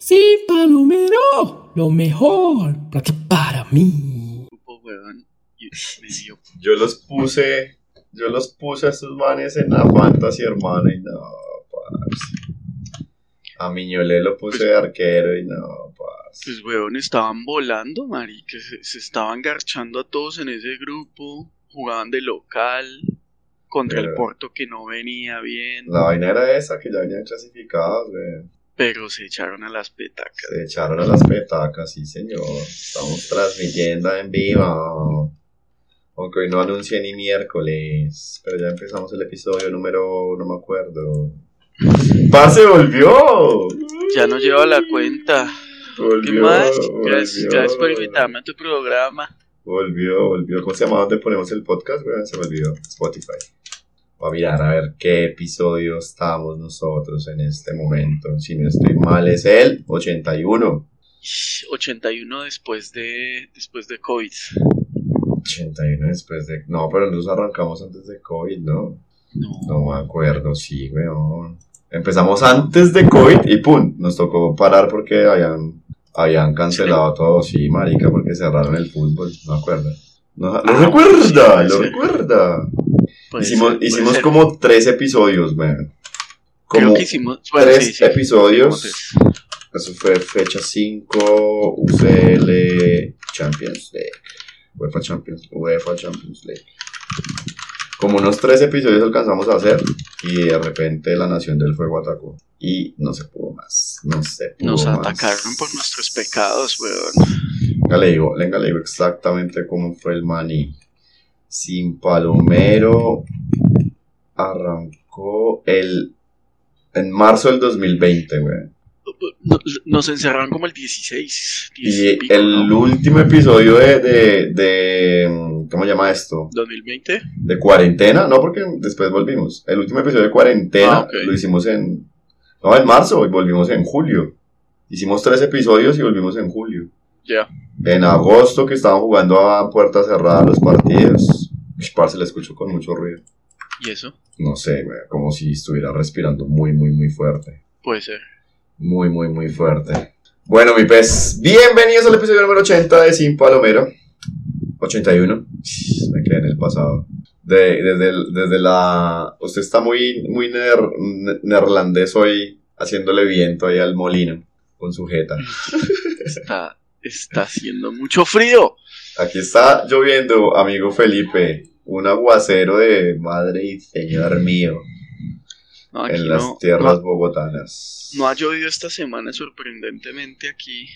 Sí, Palomero, lo mejor para mí. Yo los puse, yo los puse a estos manes en la fantasy, hermano, y no, parce. A Miñolé lo puse de arquero y no, parce. Pues, weón, estaban volando, marica, se, se estaban garchando a todos en ese grupo, jugaban de local, contra el Porto que no venía bien, La vaina era esa, que ya venían clasificados, güey. Pero se echaron a las petacas. Se echaron a las petacas, sí señor. Estamos transmitiendo en vivo. Aunque hoy no anuncié ni miércoles. Pero ya empezamos el episodio número. no me acuerdo. ¡Parce volvió! Ya no lleva la cuenta. ¿Qué Volvió, más? Gracias, volvió. gracias por invitarme a tu programa. Volvió, volvió. ¿Cómo se llama? ¿Dónde ponemos el podcast? Se me olvidó. Spotify. Voy a mirar a ver qué episodio estamos nosotros en este momento. Si no estoy mal, es el 81. 81 después de después de COVID. 81 después de... No, pero nos arrancamos antes de COVID, ¿no? No. No me acuerdo, sí, weón. Empezamos antes de COVID y pum, nos tocó parar porque habían, habían cancelado todo, sí, marica, porque cerraron el fútbol, no me acuerdo. No, lo Ah, recuerda, lo recuerda. Puede hicimos ser, hicimos ser. como tres episodios, weón. Creo Como que hicimos bueno, tres sí, sí, episodios. Eso fue fecha 5, UCL, Champions League. UEFA Champions, UEFA Champions League. Como unos tres episodios alcanzamos a hacer y de repente la Nación del Fuego atacó. Y no se pudo más. No se pudo Nos más. atacaron por nuestros pecados, weón. Venga, le digo, venga, le digo exactamente cómo fue el maní. Sin Palomero arrancó el en marzo del 2020, güey. No- Nos encerraron como el 16. 10 Y pico, el ¿no? último episodio de, de, de- ¿Cómo se llama esto? 2020. De cuarentena, no, porque después volvimos. El último episodio de cuarentena Ah, lo hicimos en. No, en marzo y volvimos en julio. Hicimos tres episodios y volvimos en julio. En agosto, que estaban jugando a puerta cerrada los partidos. Ush, parce, le escucho con mucho ruido. ¿Y eso? No sé, güey, como si estuviera respirando muy, muy, muy fuerte. Puede ser. Muy, muy, muy fuerte. Bueno, mi pez, bienvenidos al episodio número 80 de Sin Palomero. 81. Me quedé en el pasado. De- desde, desde la... Usted está muy, muy ner- ne- neerlandés hoy, haciéndole viento ahí al molino con su jeta. Está, está haciendo mucho frío. Aquí está lloviendo, amigo Felipe. Un aguacero de madre y señor mío No, en las no, tierras no, bogotanas. no ha llovido esta semana sorprendentemente aquí,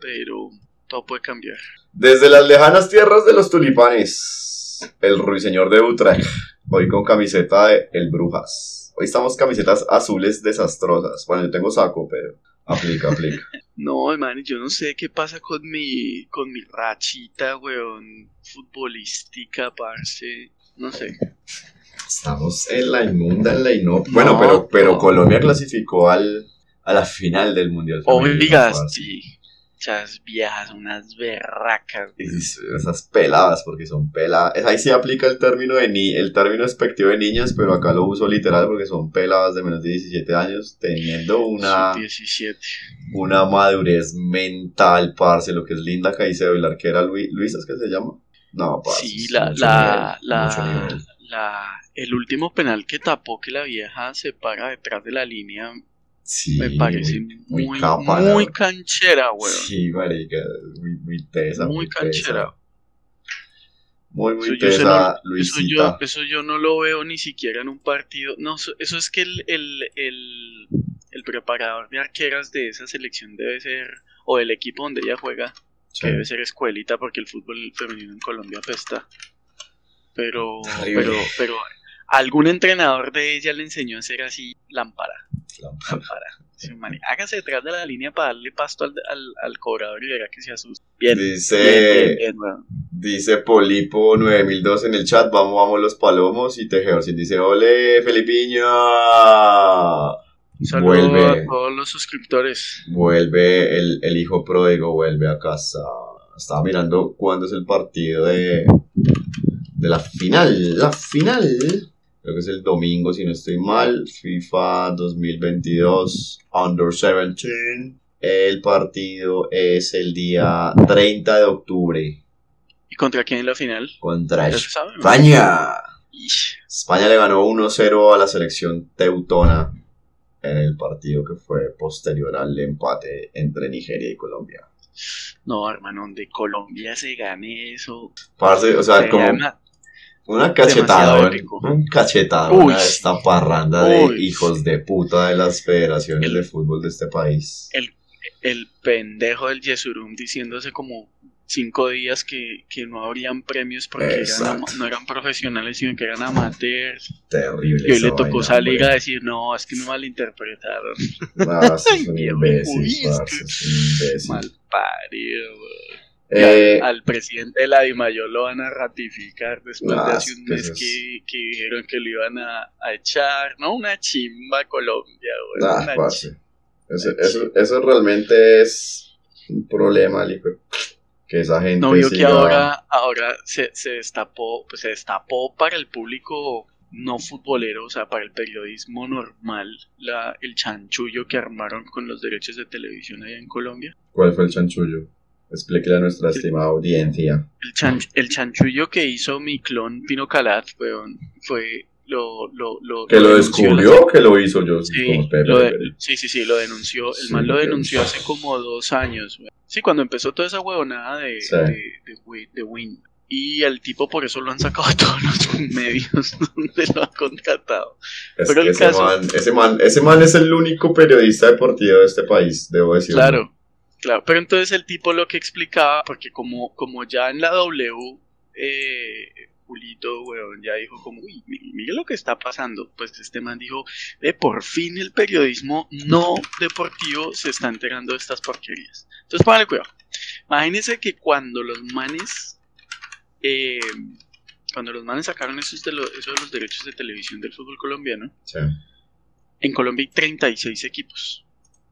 pero todo puede cambiar. Desde las lejanas tierras de los tulipanes, el ruiseñor de Utrecht, hoy con camiseta de El Brujas. Hoy estamos camisetas azules desastrosas. Bueno, yo tengo saco, pero aplica, aplica. No, man, yo no sé qué pasa con mi, con mi rachita, weón, futbolística, parce. No sé. Estamos en la inmunda, en la inop. Bueno, No, pero, pero no. Colombia clasificó al, a la final del Mundial. femenino, Oiga, parce. sí. Esas viejas, unas berracas. Esas peladas, porque son peladas. Ahí sí aplica el término de ni el término despectivo de niñas, pero acá lo uso literal porque son peladas de menos de 17 años, teniendo una, Sub 17. una madurez mental, parce, lo que es Linda Caicedo y la arquera Luis, Luisa, ¿es que se llama? No, parce. Sí, la, la, nivel, la, la, el último penal que tapó que la vieja se para detrás de la línea Sí, me parece muy, muy, muy muy, canchera, weón. Sí, marica, muy, muy tesa. muy tesa. canchera. Muy, muy Eso yo, tesa, no- eso, yo, eso yo no lo veo ni siquiera en un partido. No, eso, eso es que el, el, el, el preparador de arqueras de esa selección debe ser, o el equipo donde ella juega, Sí. que debe ser escuelita porque el fútbol femenino en Colombia apesta. Pero, Terrible. pero, pero algún entrenador de ella le enseñó a ser así lámpara. Lámpara. lámpara. Sí, hágase detrás de la línea para darle pasto al, al, al cobrador y verá que se asusta. Bien. Dice- bien, bien. Dice Polipo 9002 en el chat, vamos, vamos los palomos. Y Tejeorcin dice, ole, Felipiño. Un saludo Vuelve. a todos los suscriptores. Vuelve el, el hijo pródigo, vuelve a casa. Estaba mirando cuándo es el partido de, de la final. La final. Creo que es el domingo, si no estoy mal. FIFA 2022, Under 17. El partido es el día 30 de octubre ¿Y contra quién en la final? contra. España. Ish. España le ganó 1-0 a la selección teutona en el partido que fue posterior al empate entre Nigeria y Colombia. No, hermano, de Colombia se gane eso. Parce, o sea, Se como gana. Una cachetada, un cachetada, Uy. una de esta parranda de Uy. hijos de puta de las federaciones El- de fútbol de este país. El pendejo del Yesurum diciéndose como cinco días que, que no habrían premios porque eran no eran profesionales, sino que eran amateurs. Terrible. Y hoy le tocó vaina, salir hombre. a decir, no, es que me malinterpretaron. No, es un imbécil, parce, es un imbécil. Mal parido, weón. Eh, al, al presidente de la Dimayor lo van a ratificar después de es hace un que mes es- que, que dijeron que lo iban a, a echar. No, una chimba Colombia. Nah, una parce. Eso, eso, eso realmente es un problema, Que esa gente. No vio que ahora, ahora se, se destapó, pues se destapó para el público no futbolero, o sea, para el periodismo normal, la, el chanchullo que armaron con los derechos de televisión allá en Colombia. ¿Cuál fue el chanchullo? Explíquele a nuestra estimada audiencia. El, chan- el chanchullo que hizo mi clon Pino Calat, weón, fue lo, lo, lo, ¿Que lo la- descubrió o que lo hizo yo? Sí, Como, lo de- sí, sí, sí, lo denunció. El Sí, man lo denunció hace como dos años. güey. Sí, cuando empezó toda esa huevonada de, Sí. de, de, Wi- de Win. Y al tipo por eso lo han sacado a todos los medios donde lo han contratado. Es pero el ese, caso- man, ese, man, ese man es el único periodista deportivo de este país, debo decirlo. Claro, claro. Pero entonces el tipo lo que explicaba, porque como, como ya en la W, eh, Julito, weón, ya dijo como, uy, mire, lo que está pasando. Pues este man dijo, eh, por fin el periodismo no deportivo se está enterando de estas porquerías. Entonces, póngale cuidado. Imagínense que cuando los manes, eh, cuando los manes sacaron esos de, los, esos de los derechos de televisión del fútbol colombiano, Sí. en Colombia hay 36 equipos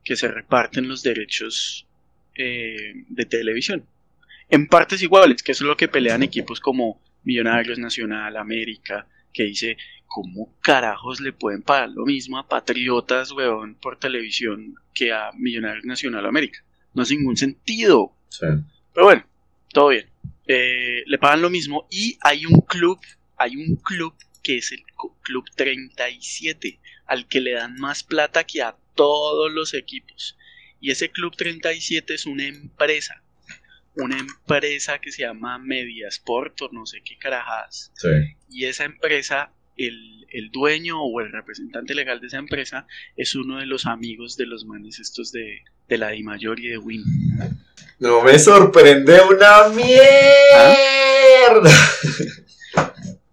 que se reparten los derechos eh, de televisión. En partes iguales, que eso es lo que pelean equipos como Millonarios Nacional, América, que dice, ¿cómo carajos le pueden pagar lo mismo a Patriotas, weón, por televisión que a Millonarios Nacional América? No hace ningún sentido. Sí. Pero bueno, todo bien. Eh, le pagan lo mismo y hay un club, hay un club que es el Club 37, al que le dan más plata que a todos los equipos. Y ese Club 37 es una empresa, una empresa que se llama Mediasport o no sé qué carajadas. Sí. Y esa empresa, el, el dueño o el representante legal de esa empresa es uno de los amigos de los manes estos de, de la Dimayor y de Win. No me sorprende una mierda.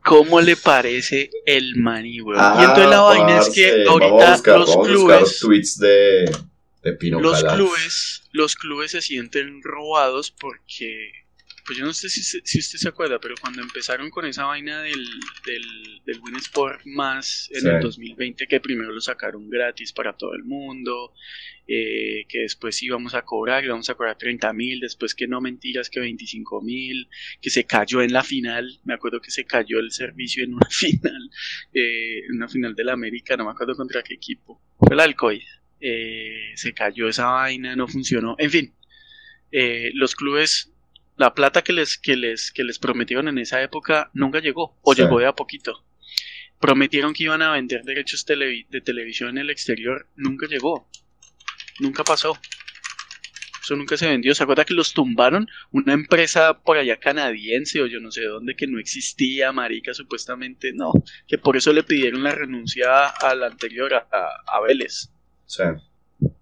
¿Cómo le parece el maní, weón? Ah, y entonces la vaina es que ahorita buscar- los clubes, tweets de, los clubes, los clubes se sienten robados porque, pues yo no sé si, si usted se acuerda, pero cuando empezaron con esa vaina del, del, del Win Sport más en Sí. el 2020, que primero lo sacaron gratis para todo el mundo, eh, que después íbamos a cobrar, íbamos a cobrar 30 mil, después que no mentiras que 25 mil, que se cayó en la final, me acuerdo que se cayó el servicio en una final, eh, en una final de la América, no me acuerdo contra qué equipo, fue el Alcoy, eh, se cayó esa vaina, no funcionó, en fin, eh, los clubes, la plata que les, que, les, que les prometieron en esa época nunca llegó, o Sí. llegó de a poquito. Prometieron que iban a vender derechos televi- de televisión en el exterior, nunca llegó. Nunca pasó. Eso nunca se vendió. ¿Se acuerda que los tumbaron? Una empresa por allá canadiense o yo no sé dónde que no existía, marica, supuestamente no. Que por eso le pidieron la renuncia a la anterior, a, a- a Vélez. Sí.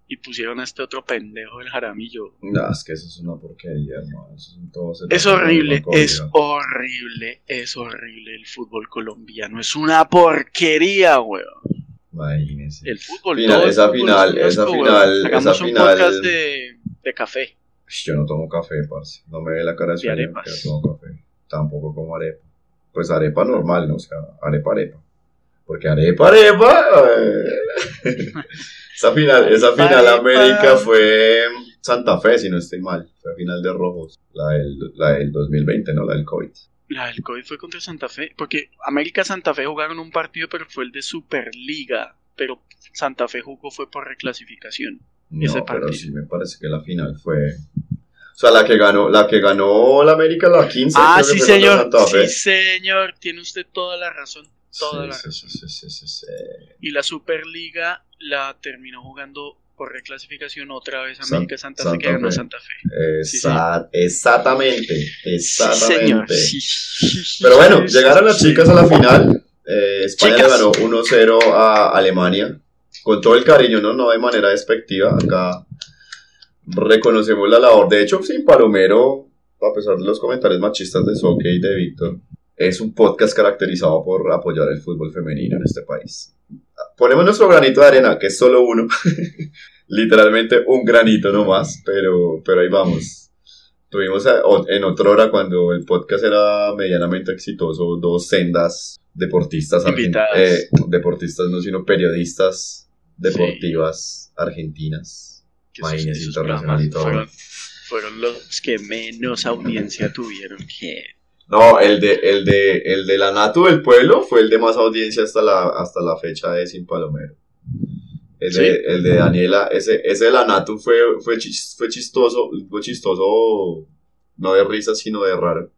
Y pusieron a este otro pendejo, el Jaramillo. No, es que eso es una porquería, hermano. Eso Es el- horrible, es horrible, es horrible el fútbol colombiano. Es una porquería, weón. Imagínese. El fútbol. Final, todo esa final, es esa final. Hagamos esa un final- podcast de, de café. Yo no tomo café, parce. No me ve la cara de sueño, arepas. que no tomo café. Tampoco como arepa. Pues arepa normal, ¿no? O sea, arepa, arepa. Porque arepa, arepa. eh. esa final, esa final. América fue Santa Fe, si no estoy mal. Fue final de rojos. La del, la del 2020, ¿no? La del COVID. La del COVID fue contra Santa Fe. Porque América Santa Fe jugaron un partido, pero fue el de Superliga. Pero Santa Fe jugó fue por reclasificación. Ese No, pero sí me parece que la final fue. O sea, la que ganó, la que ganó la América la 15. Ah, sí, señor. Santa Fe. Sí, señor. Tiene usted toda la razón. Toda Sí, la sí, razón. sí, sí, sí, sí. Y la Superliga la terminó jugando por reclasificación otra vez San- América Santa, Fe, Santa que ganó. Santa Fe. Sí, Exactamente, señor. exactamente. Pero bueno, llegaron las chicas a la final. Eh, España le ganó 1-0 a Alemania. Con todo el cariño, ¿no? No de manera despectiva. Acá reconocemos la labor. De hecho, sin Palomero, a pesar de los comentarios machistas de Soque y de Víctor, es un podcast caracterizado por apoyar el fútbol femenino en este país. Ponemos nuestro granito de arena, que es solo uno. Literalmente un granito nomás, pero, pero ahí vamos. Tuvimos en otra hora cuando el podcast era medianamente exitoso, dos sendas deportistas, eh, deportistas no sino periodistas deportivas argentinas. Que esos- Imagínese, esos internacional y programas todo. Fueron, fueron los que menos audiencia tuvieron. Que No, el de, el de, el de la Natu del pueblo fue el de más audiencia hasta la, hasta la fecha de Sin Palomero. El, de, ¿Sí? el de Daniela, ese, ese de la Natu fue, fue, chis- fue chistoso, fue chistoso, no de risa, sino de raro.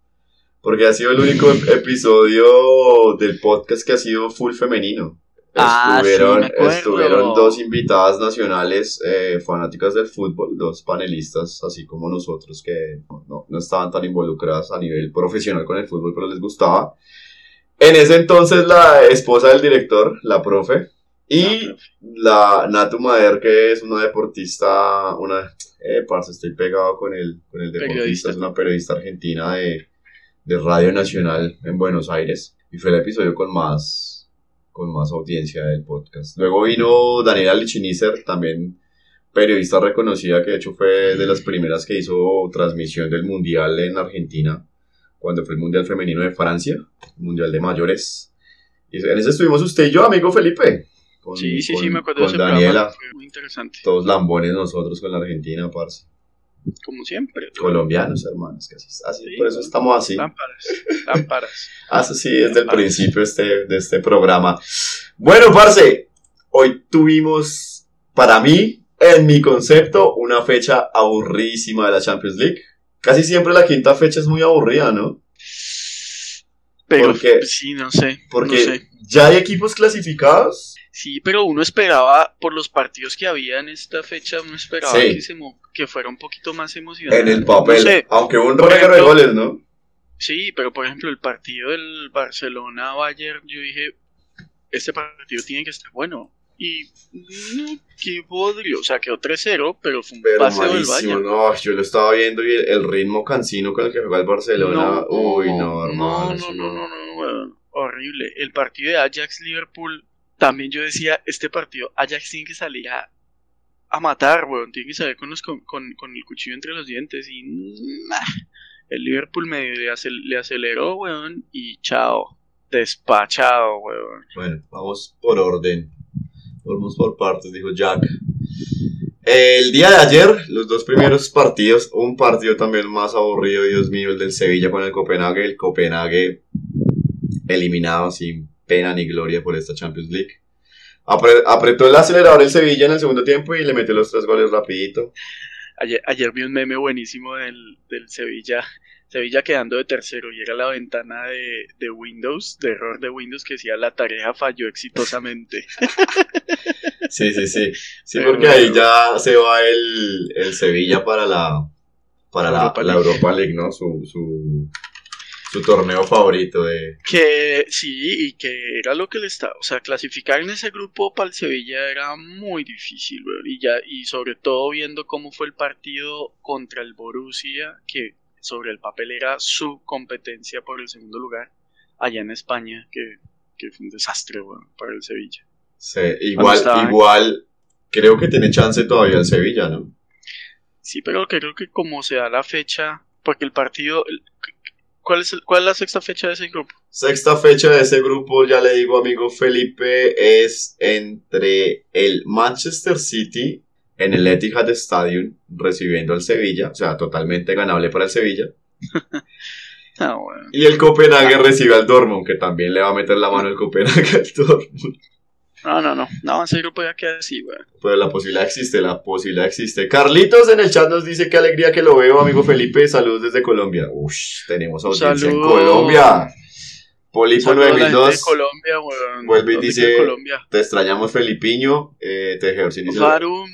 Porque ha sido el único ep- episodio del podcast que ha sido full femenino. Ah, estuvieron, estuvieron dos invitadas nacionales eh, fanáticas del fútbol, dos panelistas, así como nosotros, que no, no- estaban tan involucradas a nivel profesional con el fútbol, pero les gustaba. En ese entonces, la esposa del director, la profe, y la Natu Mader, que es una deportista, una, eh, parce, estoy pegado con el, con el deportista, Periodista. es una periodista argentina de, de Radio Nacional en Buenos Aires, y fue el episodio con más, con más audiencia del podcast. Luego vino Daniela Lichinizer, también periodista reconocida, que de hecho fue de las primeras que hizo transmisión del Mundial en Argentina, cuando fue el Mundial Femenino de Francia, Mundial de Mayores. Y en ese estuvimos usted y yo, amigo Felipe. Con, sí, sí, con- sí, me acuerdo de ese Daniela, programa. Muy interesante. todos lambones nosotros con la Argentina, parce. Como siempre. Colombianos, hermanos, que así, así Sí, por eso estamos así. Lámparas. Lámparas. Así sí, desde el principio este, de este programa. Bueno, parce, hoy tuvimos, para mí, en mi concepto, una fecha aburridísima de la Champions League. Casi siempre la quinta fecha es muy aburrida, ¿no? Pero ¿Por qué? sí, no sé. Porque no sé. ya hay equipos clasificados. Sí, pero uno esperaba, por los partidos que había en esta fecha, uno esperaba Sí. que, se mo- que fuera un poquito más emocionante. En el papel, No sé, aunque un reguero de goles, ¿no? Sí, pero por ejemplo, el partido del Barcelona-Bayern, yo dije, este partido tiene que estar bueno. Y no, qué podrio, o sea, quedó 3-0, pero fue un Pero paseo del Bayern. no, yo lo estaba viendo y el, el ritmo cansino con el que juega el Barcelona, uy, no, no, hermano. no, no, no, no, weón, horrible. El partido de Ajax-Liverpool, también yo decía, este partido, Ajax tiene que salir a, a matar, weón, tiene que salir con, los, con, con, el cuchillo entre los dientes y el Liverpool medio le, acel- le aceleró, weón, y chao, despachado, weón. Bueno, vamos por orden. Vamos por partes, dijo Jack. El día de ayer, los dos primeros partidos, un partido también más aburrido, Dios mío, el del Sevilla con el Copenhague. El Copenhague eliminado sin pena ni gloria por esta Champions League. Apre- apretó el acelerador el Sevilla en el segundo tiempo y le metió los tres goles rapidito. Ayer, ayer vi un meme buenísimo del, del Sevilla, Sevilla quedando de tercero y era la ventana de, de Windows, de error de Windows que decía la tarea falló exitosamente. Sí, sí, sí. Sí, Pero porque ahí ya se va el, el Sevilla para la para la, Europa la League. Europa League, ¿no? Su, su, su torneo favorito de... Que sí, y que era lo que le estaba, o sea, clasificar en ese grupo para el Sevilla era muy difícil, weón, y ya, y sobre todo viendo cómo fue el partido contra el Borussia, que sobre el papel era su competencia por el segundo lugar, allá en España, que, que fue un desastre, weón, para el Sevilla. Sí, igual, estaba- igual, creo que tiene chance todavía el Sevilla, ¿no? Sí, pero creo que como se da la fecha, porque el partido, ¿cuál es, el- cuál es la sexta fecha de ese grupo? Sexta fecha de ese grupo, ya le digo, amigo Felipe, es entre el Manchester City en el Etihad Stadium recibiendo al Sevilla, o sea, totalmente ganable para el Sevilla. Ah, bueno. Y el Copenhague recibe al Dortmund, que también le va a meter la mano el Copenhague al Dortmund. No, no, no, no, ese grupo ya queda así, weón. Pero la posibilidad existe, la posibilidad existe. Carlitos en el chat nos dice qué alegría que lo veo, amigo Felipe. Saludos desde Colombia. Ush, tenemos audiencia en Saludos. Colombia. Polipo Saludos a la gente de 9002. Colombia, weón. Vuelve y ¿Dónde dice- Colombia. Te extrañamos, Felipiño. Eh, dice Farum,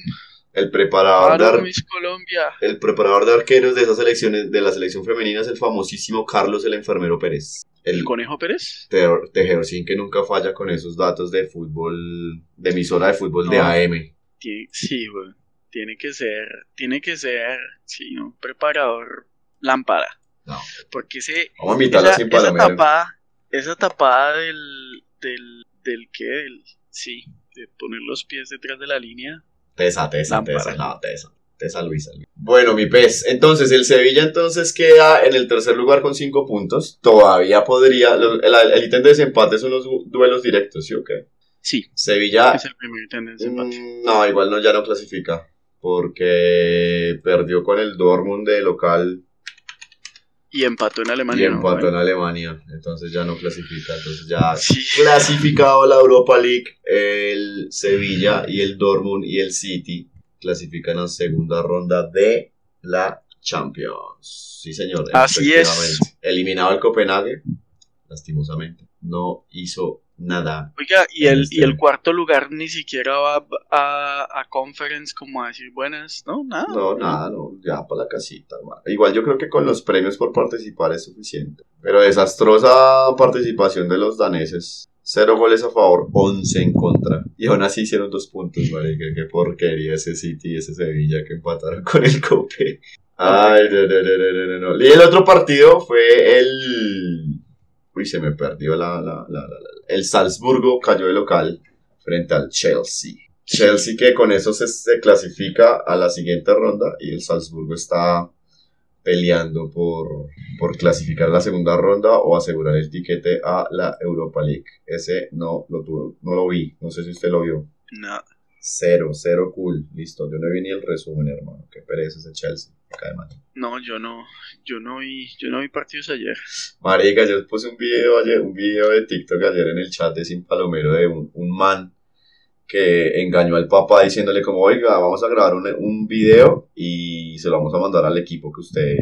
el preparador, de Farum ar- es Colombia. el preparador de arqueros de esas selecciones, de la selección femenina es el famosísimo Carlos el Enfermero Pérez. El ¿El Conejo Pérez? Te- Tejercín que nunca falla con esos datos de fútbol, de emisora de fútbol de. AM. Tiene- sí, weón. Tiene que ser, tiene que ser, sí, un preparador lámpara. No. Porque ese, Vamos a esa, sin esa tapada, esa tapada del, del, del qué, del, sí, de poner los pies detrás de la línea. Tesa, tesa, Lámpara. tesa, no, tesa. Tesa Luisa. Bueno, mi pez. Entonces, el Sevilla entonces queda en el tercer lugar con cinco puntos. Todavía podría. El, el ítem de desempate son los du- duelos directos, ¿sí o qué? Sí, Sevilla. es el primer tendencia empate. mm, no, igual no, ya no clasifica. Porque perdió con el Dortmund de local Y empató en y Alemania. ¿no? empató en Alemania. Entonces ya no clasifica. Entonces ya Sí, clasificado a la Europa League, el Sevilla y el Dortmund y el City clasifican a segunda ronda de la Champions. Sí, señor. Así es. Eliminado el Copenhague, lastimosamente. No hizo nada. Oiga, y el, Este- y el cuarto lugar ni siquiera va a, a conference como a decir buenas, ¿no? Nada. No, nada, no, ya para la casita, hermano. Igual yo creo que con los premios por participar es suficiente. Pero desastrosa participación de los daneses. Cero goles a favor, 11 en contra. Y aún así hicieron dos puntos, marica. Qué porquería ese City y ese Sevilla que empataron con el Cope. Ay, no, no, no, no. Y el otro partido fue el... Uy, se me perdió la, la, El Salzburgo cayó de local frente al Chelsea. Chelsea que con eso se clasifica a la siguiente ronda y el Salzburgo está peleando por, por clasificar la segunda ronda o asegurar el tiquete a la Europa League. Ese no lo tuve, no lo vi, no sé si usted lo vio. No. Cero, cero cool, listo. Yo no vi ni el resumen, hermano. Qué pereza ese Chelsea. Me cae mal. No, yo no, yo no vi, yo no vi partidos ayer. Marica, yo puse un video ayer, un video de TikTok ayer en el chat de Sin Palomero de un, un man que engañó al papá diciéndole como, oiga, vamos a grabar un, un video y se lo vamos a mandar al equipo que usted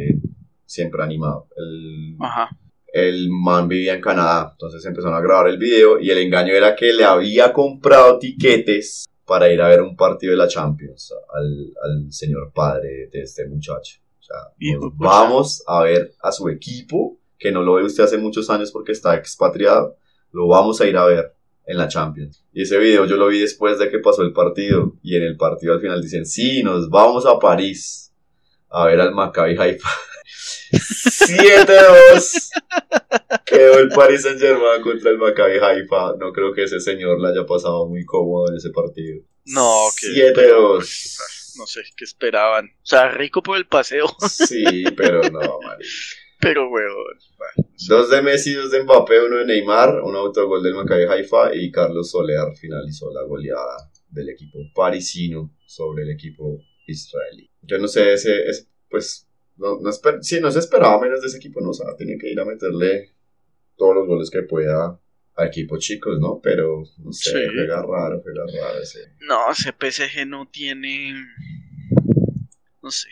siempre ha animado. El, Ajá. el man vivía en Canadá, entonces empezaron a grabar el video y el engaño era que le había comprado tiquetes para ir a ver un partido de la Champions al, al señor padre de este muchacho. O sea, Hijo pucha. vamos a ver a su equipo, que no lo ve usted hace muchos años porque está expatriado, lo vamos a ir a ver en la Champions. Y ese video yo lo vi después de que pasó el partido y en el partido al final dicen, sí, nos vamos a París a ver al Maccabi Haifa. 7-2 quedó el Paris Saint Germain contra el Maccabi Haifa. No creo que ese señor la haya pasado muy cómodo en ese partido. No, que 7-2. no sé qué esperaban. O sea, rico por el paseo, Sí, pero no, marica. pero weón. bueno, Dos de Messi, dos de Mbappé, uno de Neymar, un autogol del Maccabi Haifa y Carlos Soler finalizó la goleada del equipo parisino sobre el equipo israelí. Yo no sé, ese, ese, pues, no, no, sí, no se esperaba menos de ese equipo, no, o sea, tiene que ir a meterle todos los goles que pueda a equipos chicos, ¿no? Pero, no sé, Sí. juega raro, juega raro ese. No, ese PSG no tiene. No sé.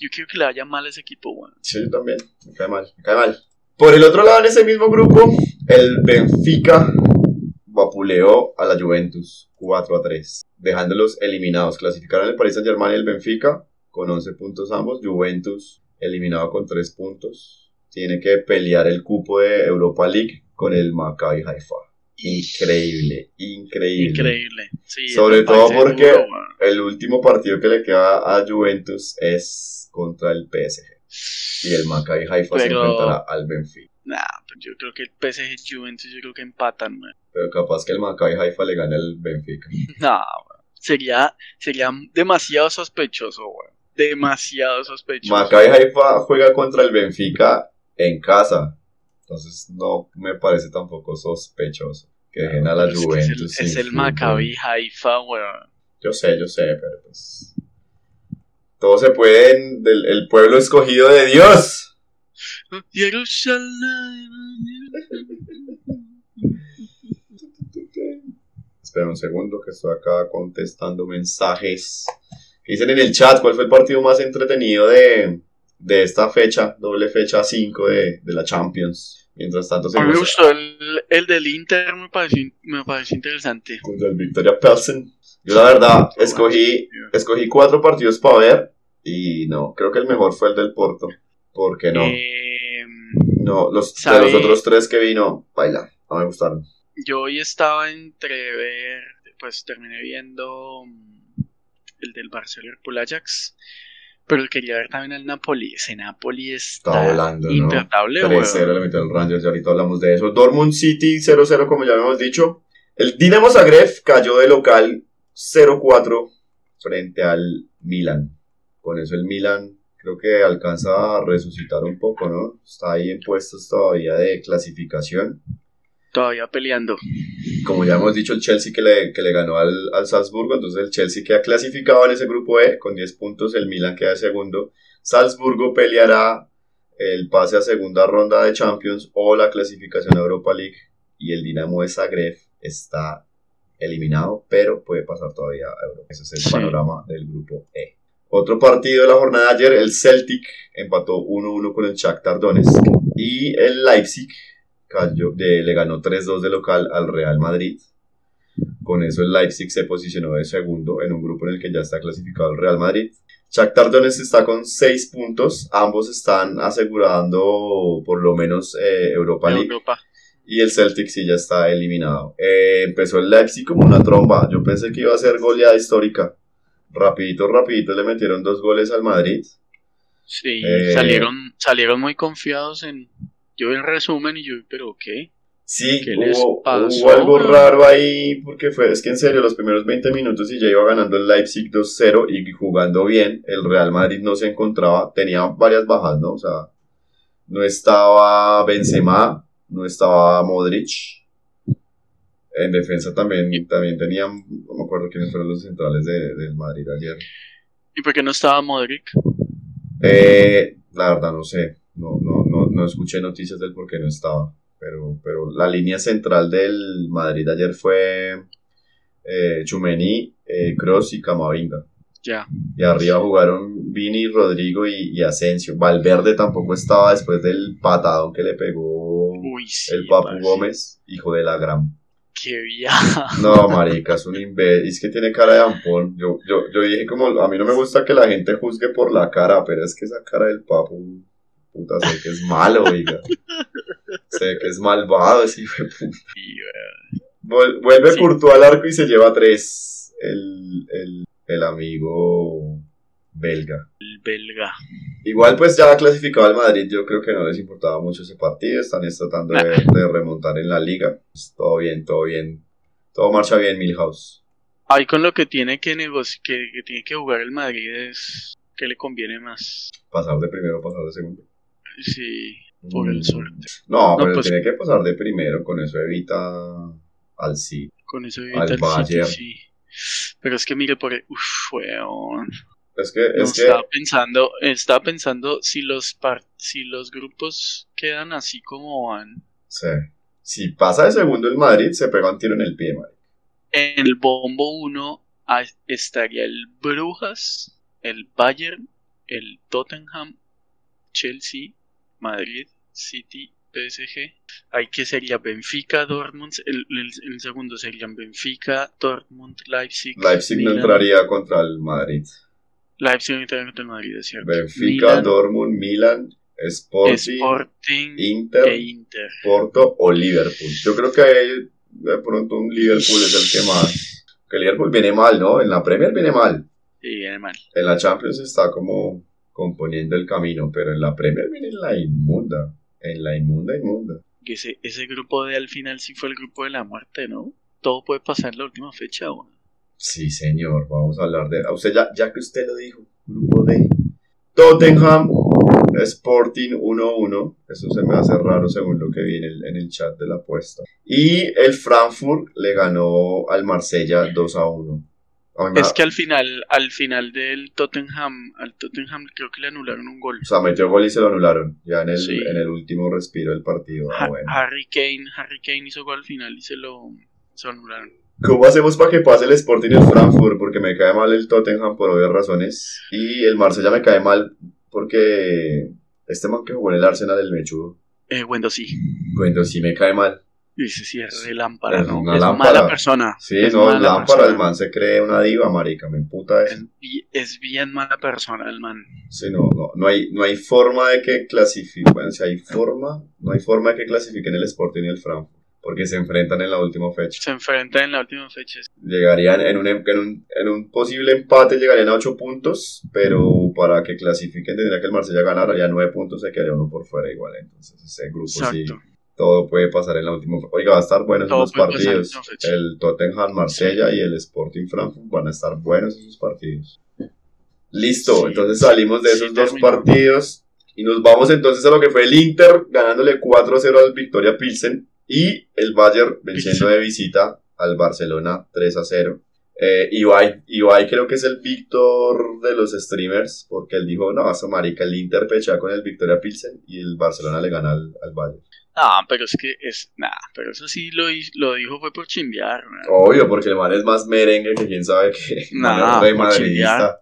Yo quiero que le vaya mal a ese equipo, weón. Sí, yo también. Me cae mal, me cae mal. Por el otro lado, en ese mismo grupo, el Benfica vapuleó a la Juventus 4 a 3, dejándolos eliminados. Clasificaron el Paris Saint Germain y el Benfica con 11 puntos ambos. Juventus eliminado con 3 puntos. Tiene que pelear el cupo de Europa League con el Maccabi Haifa. Increíble, increíble. Increíble. Sí, Sobre todo porque- duro. El último partido que le queda a Juventus es contra el PSG. Y el Maccabi Haifa se Pero- enfrentará al Benfica. Nah, pues yo creo que el PSG Juventus, yo creo que empatan, man. Pero capaz que el Maccabi Haifa le gane al Benfica. Nah, weón. Sería, sería demasiado sospechoso, weón. Demasiado sospechoso. Maccabi Haifa juega contra el Benfica en casa. Entonces no me parece tampoco sospechoso que dejen a la Pero es que Juventus. Es el, es el. Maccabi Haifa, weón. Yo sé, yo sé, pero pues. Todo se puede en del, el pueblo escogido de Dios. Espera un segundo que estoy acá contestando mensajes. Dicen en el chat cuál fue el partido más entretenido de, de esta fecha, doble fecha 5 de, de la Champions. Mientras tanto, mí me gustó el, el del Inter, me pareció, me pareció interesante. contra el Victoria Pelsen. Yo la verdad escogí, escogí cuatro partidos para ver y no, creo que el mejor fue el del Porto. porque no? Eh, no, los, de los otros tres que vino, baila, no me gustaron. yo hoy estaba entre ver, pues terminé viendo mm, el del Barcelona Liverpool Ajax, pero quería ver también el Napoli. Ese Napoli está Está volando, ¿no? intratable, 3-0 weón. le metió el Rangers, ya ahorita hablamos de eso. Dortmund City 0-0, como ya habíamos dicho. El Dinamo Zagreb cayó de local 0-4 frente al Milan. Con eso el Milan creo que alcanza a resucitar un poco, ¿no? Está ahí en puestos todavía de clasificación. Todavía peleando. Como ya hemos dicho, el Chelsea que le, que le ganó al, al Salzburgo, entonces el Chelsea queda clasificado en ese grupo E con 10 puntos, el Milan queda segundo. Salzburgo peleará el pase a segunda ronda de Champions o la clasificación a Europa League y el Dinamo de Zagreb está eliminado, pero puede pasar todavía a Europa. Ese es el Sí. panorama del grupo E. Otro partido de la jornada de ayer, el Celtic empató 1-1 con el Shakhtar Donetsk y el Leipzig cayó- de- le ganó 3-2 de local al Real Madrid. Con eso el Leipzig se posicionó de segundo en un grupo en el que ya está clasificado el Real Madrid. Shakhtar Donetsk está con 6 puntos, ambos están asegurando por lo menos eh, Europa League Europa. Y el Celtic sí ya está eliminado. Eh, empezó el Leipzig como una tromba, yo pensé que iba a ser goleada histórica. Rapidito, rapidito le metieron dos goles al Madrid. Sí, Eh, salieron, salieron muy confiados en. Yo vi el resumen y yo, pero ¿qué? Sí, ¿Qué les hubo, hubo algo raro ahí, porque fue, es que en serio, los primeros 20 minutos y ya iba ganando el Leipzig 2-0 y jugando bien, el Real Madrid no se encontraba, tenía varias bajas, ¿no? O sea, no estaba Benzema, no estaba Modric, en defensa también, también tenían, no me acuerdo quiénes fueron los centrales de- del Madrid ayer. ¿Y por qué no estaba Modric? Eh, la verdad no sé, no, no, no, no escuché noticias del por qué no estaba, pero, pero la línea central del Madrid ayer fue eh, Chumení, eh, Kroos y Camavinga. Ya. Y arriba jugaron Vini, Rodrigo y, y Asensio. Valverde tampoco estaba después del patadón que le pegó Uy, sí. el Papu parce. Gómez, hijo de la gran. Qué viaja. No, marica, es un imbécil. Es que tiene cara de ampón. Yo, yo, yo dije como, a mí no me gusta que la gente juzgue por la cara, pero es que esa cara del papu, puta, sé que es malo, oiga. sé que es malvado ese hijo de puta. Sí, Vuelve Sí. Courtois al arco y se lleva tres. El, el, el amigo belga. El belga. Igual pues ya clasificado al Madrid, yo creo que no les importaba mucho ese partido, están es tratando de, de remontar en la liga. Pues, todo bien, todo bien. Todo marcha bien, Milhouse. Ahí con lo que tiene que negociar, que, que tiene que jugar el Madrid es que le conviene más. Pasar de primero, pasar de segundo. Sí, por el Mm. sorteo. No, No, pero pues- tiene que pasar de primero, con eso evita al City. Con eso Al evita City, Bayern. sí. Pero es que mire por el... Uf, weón. Es que, No, es que, estaba pensando, estaba pensando si los par- si los grupos quedan así como van. sí. si pasa de segundo el Madrid, se pega un tiro en el pie, Madrid. En el bombo 1 estaría el Brujas, el Bayern, el Tottenham, Chelsea, Madrid, City, PSG. Ahí que sería Benfica, Dortmund. El, el- el segundo serían Benfica, Dortmund, Leipzig. Leipzig no entraría contra el Madrid. Leipzig contra el Madrid, es cierto. Benfica, Milan, Dortmund, Milan, Sporting, Sporting Inter, e Inter. Porto o Liverpool. Yo creo que de pronto un Liverpool es el que más. Que Liverpool viene mal, ¿no? En la Premier viene mal. Y viene mal. En la Champions está como componiendo el camino, pero en la Premier viene la inmunda. En la inmunda, inmunda. Que ese, ese grupo de al final sí fue el grupo de la muerte, ¿no? Todo puede pasar en la última fecha, weón. Sí, señor, vamos a hablar de... A usted ya, ya que usted lo dijo, grupo D. Tottenham Sporting 1-1. Eso se me hace raro según lo que vi en el, en el chat de la apuesta. Y el Frankfurt le ganó al Marsella 2-1. A mí me Es que al final, al final del Tottenham, al Tottenham creo que le anularon un gol. O sea, metió gol y se lo anularon. Ya en el, Sí. en el último respiro del partido. Ah, bueno. Harry Kane, Harry Kane hizo gol al final y se lo, se lo anularon. ¿Cómo hacemos para que pase el Sporting y el Frankfurt? Porque me cae mal el Tottenham por obvias razones. Y el Marsella me cae mal porque este man que jugó en el Arsenal, el mechudo. Eh, bueno, sí. Bueno, sí me cae mal. Dice sí, es re lámpara, Es ¿no? una es lámpara. mala persona. Sí, es no, mala lámpara, persona. el man se cree una diva, marica, me emputa eso. Es, es bien mala persona el man. Sí, no, no, no hay, no hay forma de que clasifique, bueno, si hay forma, no hay forma de que clasifiquen el Sporting y el Frankfurt, porque se enfrentan en la última fecha. Se enfrenta en la última fecha. Llegarían en un, em- en un, en un posible empate, llegarían a 8 puntos, pero para que clasifiquen tendría que el Marsella ganar, haría 9 puntos, se quedaría uno por fuera igual, entonces ese grupo sí, todo puede pasar en la última Oiga, va a estar buenos la partidos, el Tottenham Marsella y el Sporting Frankfurt van a estar buenos esos partidos. Listo, Sí, entonces salimos de sí, esos dos terminó. partidos y nos vamos entonces a lo que fue el Inter ganándole 4-0 al Victoria Pilsen y el Bayern venciendo de visita al Barcelona 3-0. Eh, Ibai, Ibai creo que es el Víctor de los streamers porque él dijo, no, eso marica, el Inter pechea con el Victoria Pilsen y el Barcelona le gana al, al Bayern. Ah, pero es que es. Nah, pero eso sí lo, lo dijo fue por chimbear. Obvio, porque el man es más merengue que quién sabe qué. Nah, por madridista.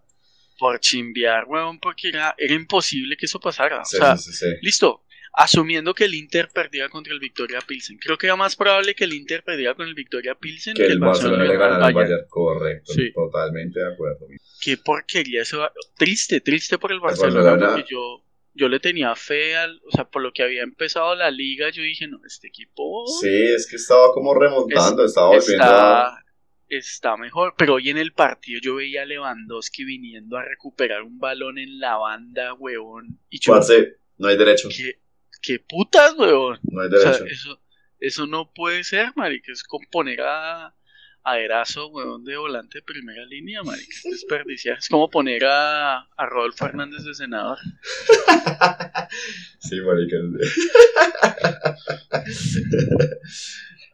Por chimbear, weón, porque era, era imposible que eso pasara. Sí, o sea, sí, sí. listo. Asumiendo que el Inter perdiera contra el Victoria Pilsen. Creo que era más probable que el Inter perdiera con el Victoria Pilsen Que el Barcelona le ganara al Bayern. Correcto, Sí. totalmente de acuerdo. Qué porquería eso. Triste, triste por el Barcelona. Barcelona- Porque yo, yo le tenía fe al. O sea, por lo que había empezado la liga, yo dije, no, este equipo. Sí, es que estaba como remontando, estaba volviendo a... está, mejor. Pero hoy en el partido yo veía a Lewandowski viniendo a recuperar un balón en la banda, weón. Y yo, Parce, no hay derecho, ¿qué, qué putas, weón? no hay O sea, derecho. eso, eso no puede ser, marica. Es como poner a, a Erazo, weón, de volante de primera línea, marica. Es desperdiciar. Es como poner a, a Rodolfo Hernández de senador. Sí, marica.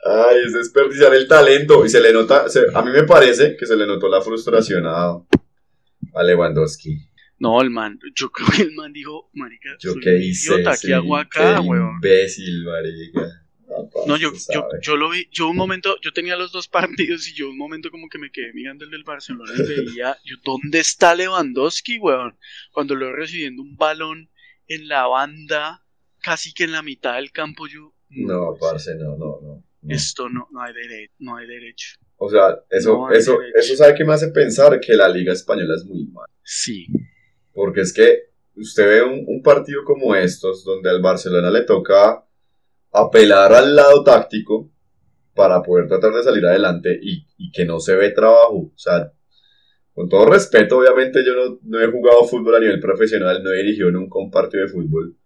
Ay, es desperdiciar el talento. Y se le nota, se- a mí me parece que se le notó la frustración a, a Lewandowski. No, el man, yo creo que el man dijo, marica, Yo soy qué un hice, idiota, ¿qué hago acá, qué weón? imbécil, marica. No, yo, yo, yo lo vi, yo un momento, yo tenía los dos partidos y yo un momento como que me quedé mirando el del Barcelona y veía, yo, ¿dónde está Lewandowski, weón? Cuando lo veo recibiendo un balón en la banda, casi que en la mitad del campo, yo, No, pues, parce, no, no, no. no. esto no, no hay derecho, no hay derecho. O sea, eso, No eso, derecho. eso sabe que me hace pensar que la liga española es muy mala. Sí, Porque es que usted ve un, partido como estos, donde al Barcelona le toca apelar al lado táctico para poder tratar de salir adelante y, que no se ve trabajo. O sea, con todo respeto, obviamente yo no, no he jugado fútbol a nivel profesional, no he dirigido nunca un partido de fútbol.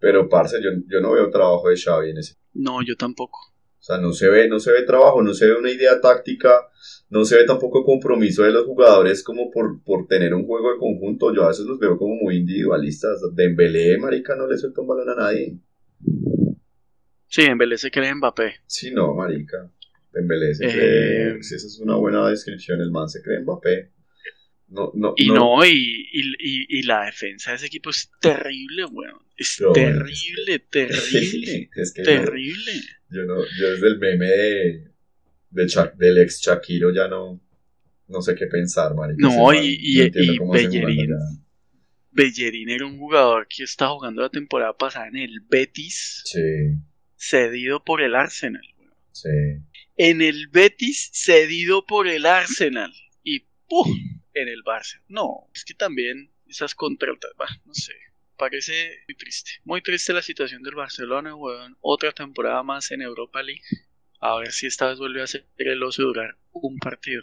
Pero, parce, yo, yo no veo trabajo de Xavi en ese no, yo tampoco. O sea, no se ve, no se ve trabajo, no se ve una idea táctica, no se ve tampoco compromiso de los jugadores como por, por tener un juego de conjunto. Yo a veces los veo como muy individualistas. Dembélé, marica, no le suelta un balón a nadie. Sí, Vélez se cree Mbappé. Sí, no, marica. Dembélé se Eh, cree- sí, esa es una buena descripción. El man se cree Mbappé. No, no, Y no, y, y, y, y la defensa de ese equipo es terrible, weón. Es terrible, terrible, es que yo, terrible. Yo no, yo desde el meme de, del ex Shakiro ya no, no sé qué pensar, marica. No, y- y- no y Bellerín. Bellerín era un jugador que está jugando la temporada pasada en el Betis, Sí, cedido por el Arsenal. sí. En el Betis, cedido por el Arsenal. Y ¡pum! en el Barça. No, es que también esas contratas, bah, no sé. Parece muy triste. Muy triste la situación del Barcelona, weón. Otra temporada más en Europa League. A ver si esta vez vuelve a ser el oso durar un partido.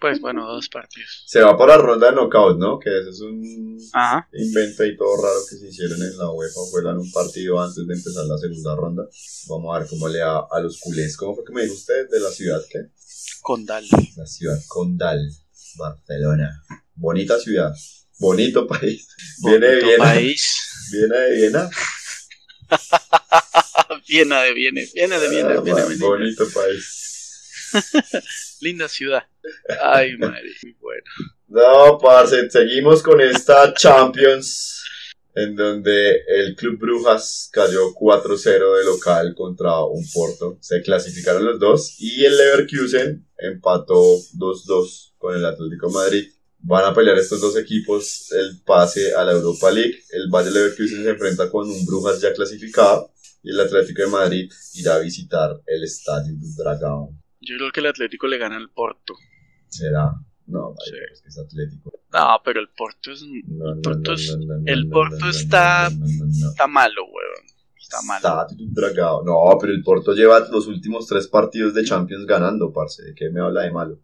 Pues bueno, dos partidos. Se va para la ronda de knockout, ¿no? Que eso es un Ajá. invento y todo raro que se hicieron en la UEFA. Juegan un partido antes de empezar la segunda ronda. Vamos a ver cómo le da a los culés. ¿Cómo fue que me dijo usted de la ciudad? ¿Qué? Condal. La ciudad Condal, Barcelona. Bonita ciudad. Bonito país. Viene de Viena. país. Viene de Viena. Viena de viene, viene de viene, Ah, bonito país. Linda ciudad. Ay, madre, muy bueno. No, parce, seguimos con esta Champions, en donde el Club Brujas cayó 4-0 de local contra un Porto. Se clasificaron los dos y el Leverkusen empató 2-2 con el Atlético de Madrid. Van a pelear estos dos equipos el pase a la Europa League. El Bayer Leverkusen se enfrenta con un Brujas ya clasificado y el Atlético de Madrid irá a visitar el Estadio del Dragón. Yo creo que el Atlético le gana al Porto. ¿Será? No, Sí. es que es Atlético. No, pero el Porto es, No, no, Porto no, es- no, no, el Porto está- está malo, weón. Está malo. Está. No, pero el Porto lleva los últimos tres partidos de Champions ganando, parce. ¿De qué me habla de malo?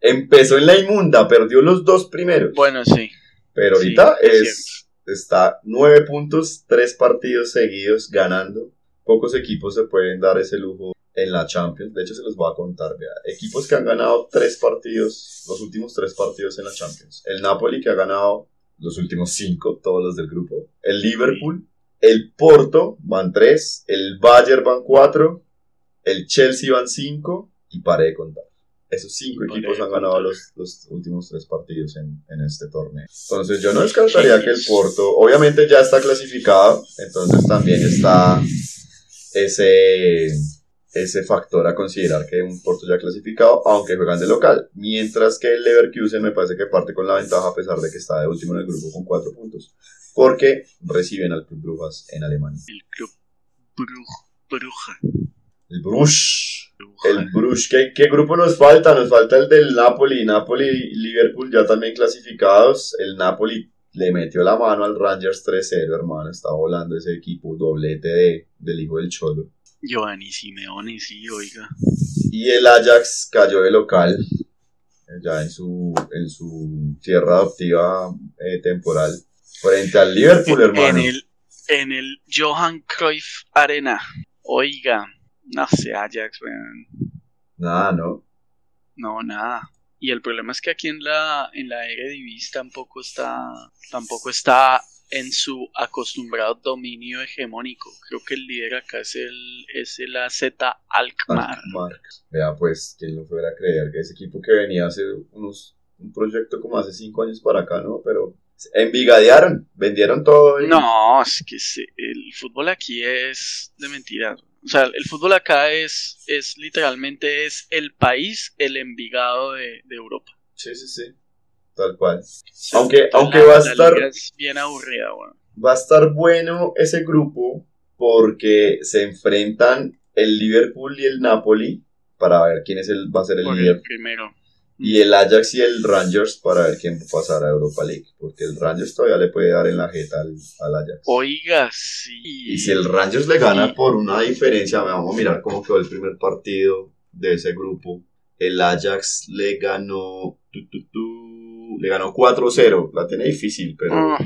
Empezó en la inmunda, perdió los dos primeros. Bueno, sí. pero sí, ahorita es es, está nueve puntos, tres partidos seguidos ganando. Pocos equipos se pueden dar ese lujo en la Champions. De hecho, se los voy a contar. Vea. Equipos que han ganado tres partidos, los últimos tres partidos en la Champions. El Napoli que ha ganado los últimos cinco, todos los del grupo. El Liverpool, el Porto van tres, el Bayern van cuatro, el Chelsea van cinco y paré de contar. Esos cinco Y equipos han ganado los, los últimos tres partidos en, en este torneo. Entonces yo no descartaría que el Porto, obviamente ya está clasificado, entonces también está ese, ese factor a considerar que un Porto ya clasificado, aunque juegan de local. Mientras que el Leverkusen me parece que parte con la ventaja a pesar de que está de último en el grupo con cuatro puntos. Porque reciben al Club Brujas en Alemania. El club Bruj, Bruja. El. Bruja. El Bruges. ¿Qué, ¿Qué grupo nos falta? Nos falta el del Napoli. Napoli y Liverpool ya también clasificados. El Napoli le metió la mano al Rangers 3-0, hermano. Está volando ese equipo. Doblete de, del hijo del Cholo. Giovanni Simeone, sí, oiga. Y el Ajax cayó de local. eh, Ya en su, en su tierra adoptiva eh, temporal. Frente al Liverpool, hermano. En el, en el Johan Cruyff Arena. Oiga, no sé, Ajax, weón. Nada, ¿no? No, nada. Y el problema es que aquí en la, en la Eredivisie tampoco está, tampoco está en su acostumbrado dominio hegemónico. Creo que el líder acá es el, es el AZ Alkmaar. Alkmaar. Vea, pues, quién lo fuera a creer que ese equipo que venía hace unos, un proyecto como hace cinco años para acá, ¿no? Pero envigadearon, vendieron todo. y- No, es que se- el fútbol aquí es de mentira. O sea, el fútbol acá es, es literalmente es el país, el Envigado de, de Europa. Sí, sí, sí. Tal cual. Aunque- la- aunque va a estar- es bien aburrida, weón. Va a estar bueno ese grupo porque se enfrentan el Liverpool y el Napoli para ver quién es el, va a ser el Por líder. el primero. Y el Ajax y el Rangers para ver quién va a Europa League. Porque el Rangers todavía le puede dar en la jeta al, al Ajax. Oiga, sí. Y si el Rangers le gana por una diferencia, vamos a mirar cómo quedó el primer partido de ese grupo. El Ajax le ganó. tu, tu, tu, le ganó 4-0. La tiene difícil, pero. Ah,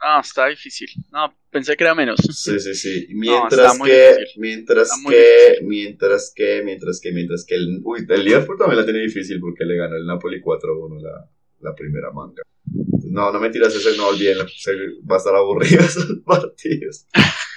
ah, está difícil. No, pensé que era menos. Sí, sí, sí. Mientras que, mientras que, mientras que, mientras que, mientras que el, uy, el Liverpool también la tiene difícil porque le ganó el Napoli 4-1 la, la primera manga. No, no mentiras, ese no olviden, va a estar aburrido esos partidos.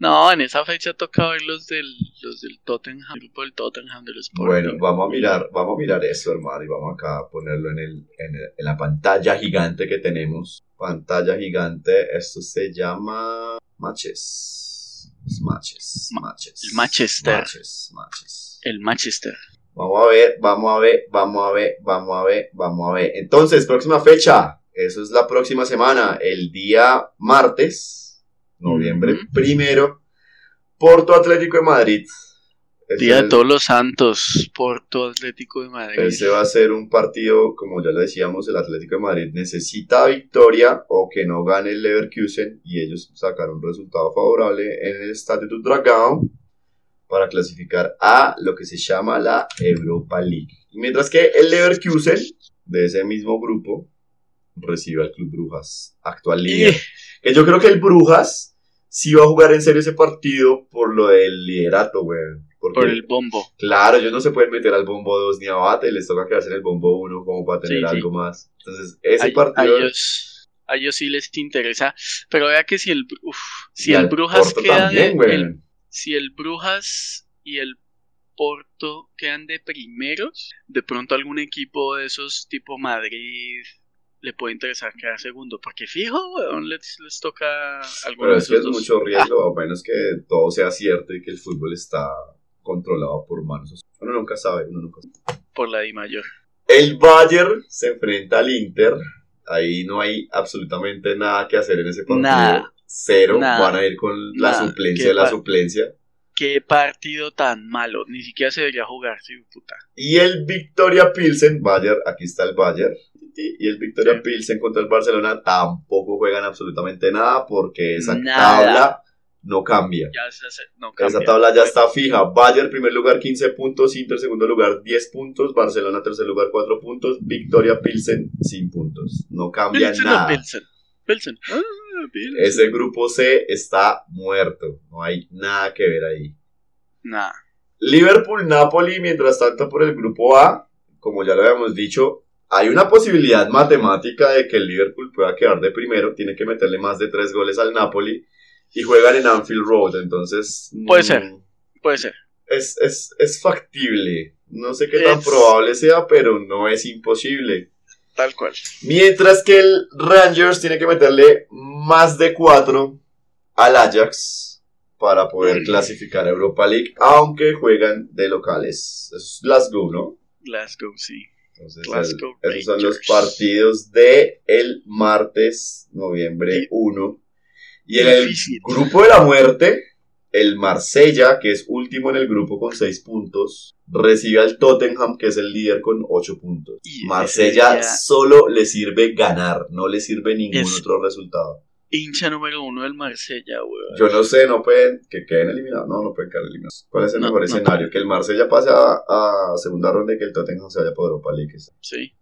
No, en esa fecha toca ver los del, los del Tottenham, el grupo del Tottenham de los Sporting. Bueno, vamos a mirar, vamos a mirar eso, hermano, y vamos acá a ponerlo en, el, en, el- en la pantalla gigante que tenemos. Pantalla gigante, esto se llama matches. Matches, Ma- matches. el Manchester. Matches, matches. El Manchester. Vamos a ver, vamos a ver, vamos a ver, vamos a ver, vamos a ver. Entonces, próxima fecha. Eso es la próxima semana, el día martes, noviembre primero, Porto Atlético de Madrid. Día de todos los santos, Porto Atlético de Madrid. Ese va a ser un partido, como ya lo decíamos, el Atlético de Madrid necesita victoria o que no gane el Leverkusen y ellos sacaron un resultado favorable en el Estadio du Dragão para clasificar a lo que se llama la Europa League. Mientras que el Leverkusen, de ese mismo grupo, recibe al Club Brujas, actual líder. Que yo creo que el Brujas sí va a jugar en serio ese partido por lo del liderato, güey. Porque, Por el bombo. Claro, ellos no se pueden meter al bombo 2 ni a bate, les toca quedarse en el bombo 1 como para tener Sí, sí. algo más. Entonces, ese A, a partido... ellos, a ellos sí les interesa. Pero vea que si el, uf, si el Brujas queda también, de- el- si el Brujas y el Porto quedan de primeros, de pronto algún equipo de esos tipo Madrid le puede interesar quedar segundo, porque fijo, weón, les, les toca alguno Pero es que es dos. mucho riesgo, a menos que todo sea cierto y que el fútbol está controlado por manos. Uno nunca sabe, uno nunca sabe. por la Di Mayor. El Bayern se enfrenta al Inter. Ahí no hay absolutamente nada que hacer en ese partido. Nada. Cero. Nada. Van a ir con la Nada. suplencia Qué de la suplencia. Qué partido tan malo, ni siquiera se debería jugar, sí, puta. Y el Victoria Pilsen, Bayern, aquí está el Bayern. Y el Victoria Sí. Pilsen contra el Barcelona tampoco juegan absolutamente nada porque esa Nada. tabla no cambia. Ya se hace- no Esa tabla ya está fija. Bayern, primer lugar, 15 puntos. Inter, segundo lugar, 10 puntos. Barcelona, tercer lugar, 4 puntos. Victoria Pilsen, sin puntos. No cambia Pilsen nada. Pilsen. Pilsen. Ah. Ese grupo C está muerto. No hay nada que ver ahí. Nah. Liverpool-Napoli, mientras tanto, por el grupo A, como ya lo habíamos dicho, hay una posibilidad matemática de que el Liverpool pueda quedar de primero. Tiene que meterle más de 3 goles al Napoli. Y juegan en Anfield Road. Entonces. Puede mm, ser. Puede ser. es, es, es factible. No sé qué tan Es- probable sea, pero no es imposible. Tal cual. Mientras que el Rangers tiene que meterle más de 4 al Ajax para poder Mm. clasificar a Europa League, aunque juegan de locales. Es Glasgow, ¿no? Glasgow, sí. Entonces, Glasgow el- esos son los partidos de el martes, noviembre Sí. 1. Y en el grupo de la muerte, el Marsella, que es último en el grupo con 6 puntos, recibe al Tottenham, que es el líder con 8 puntos. Y Marsella solo le sirve ganar, no le sirve ningún Es- otro resultado. Hincha número uno del Marsella, weón. Yo no sé, no pueden que queden eliminados. No, no pueden quedar eliminados. ¿Cuál es el No, mejor no escenario? Que el Marsella pase a, a segunda ronda y que el Tottenham se vaya por Europa League. Sí.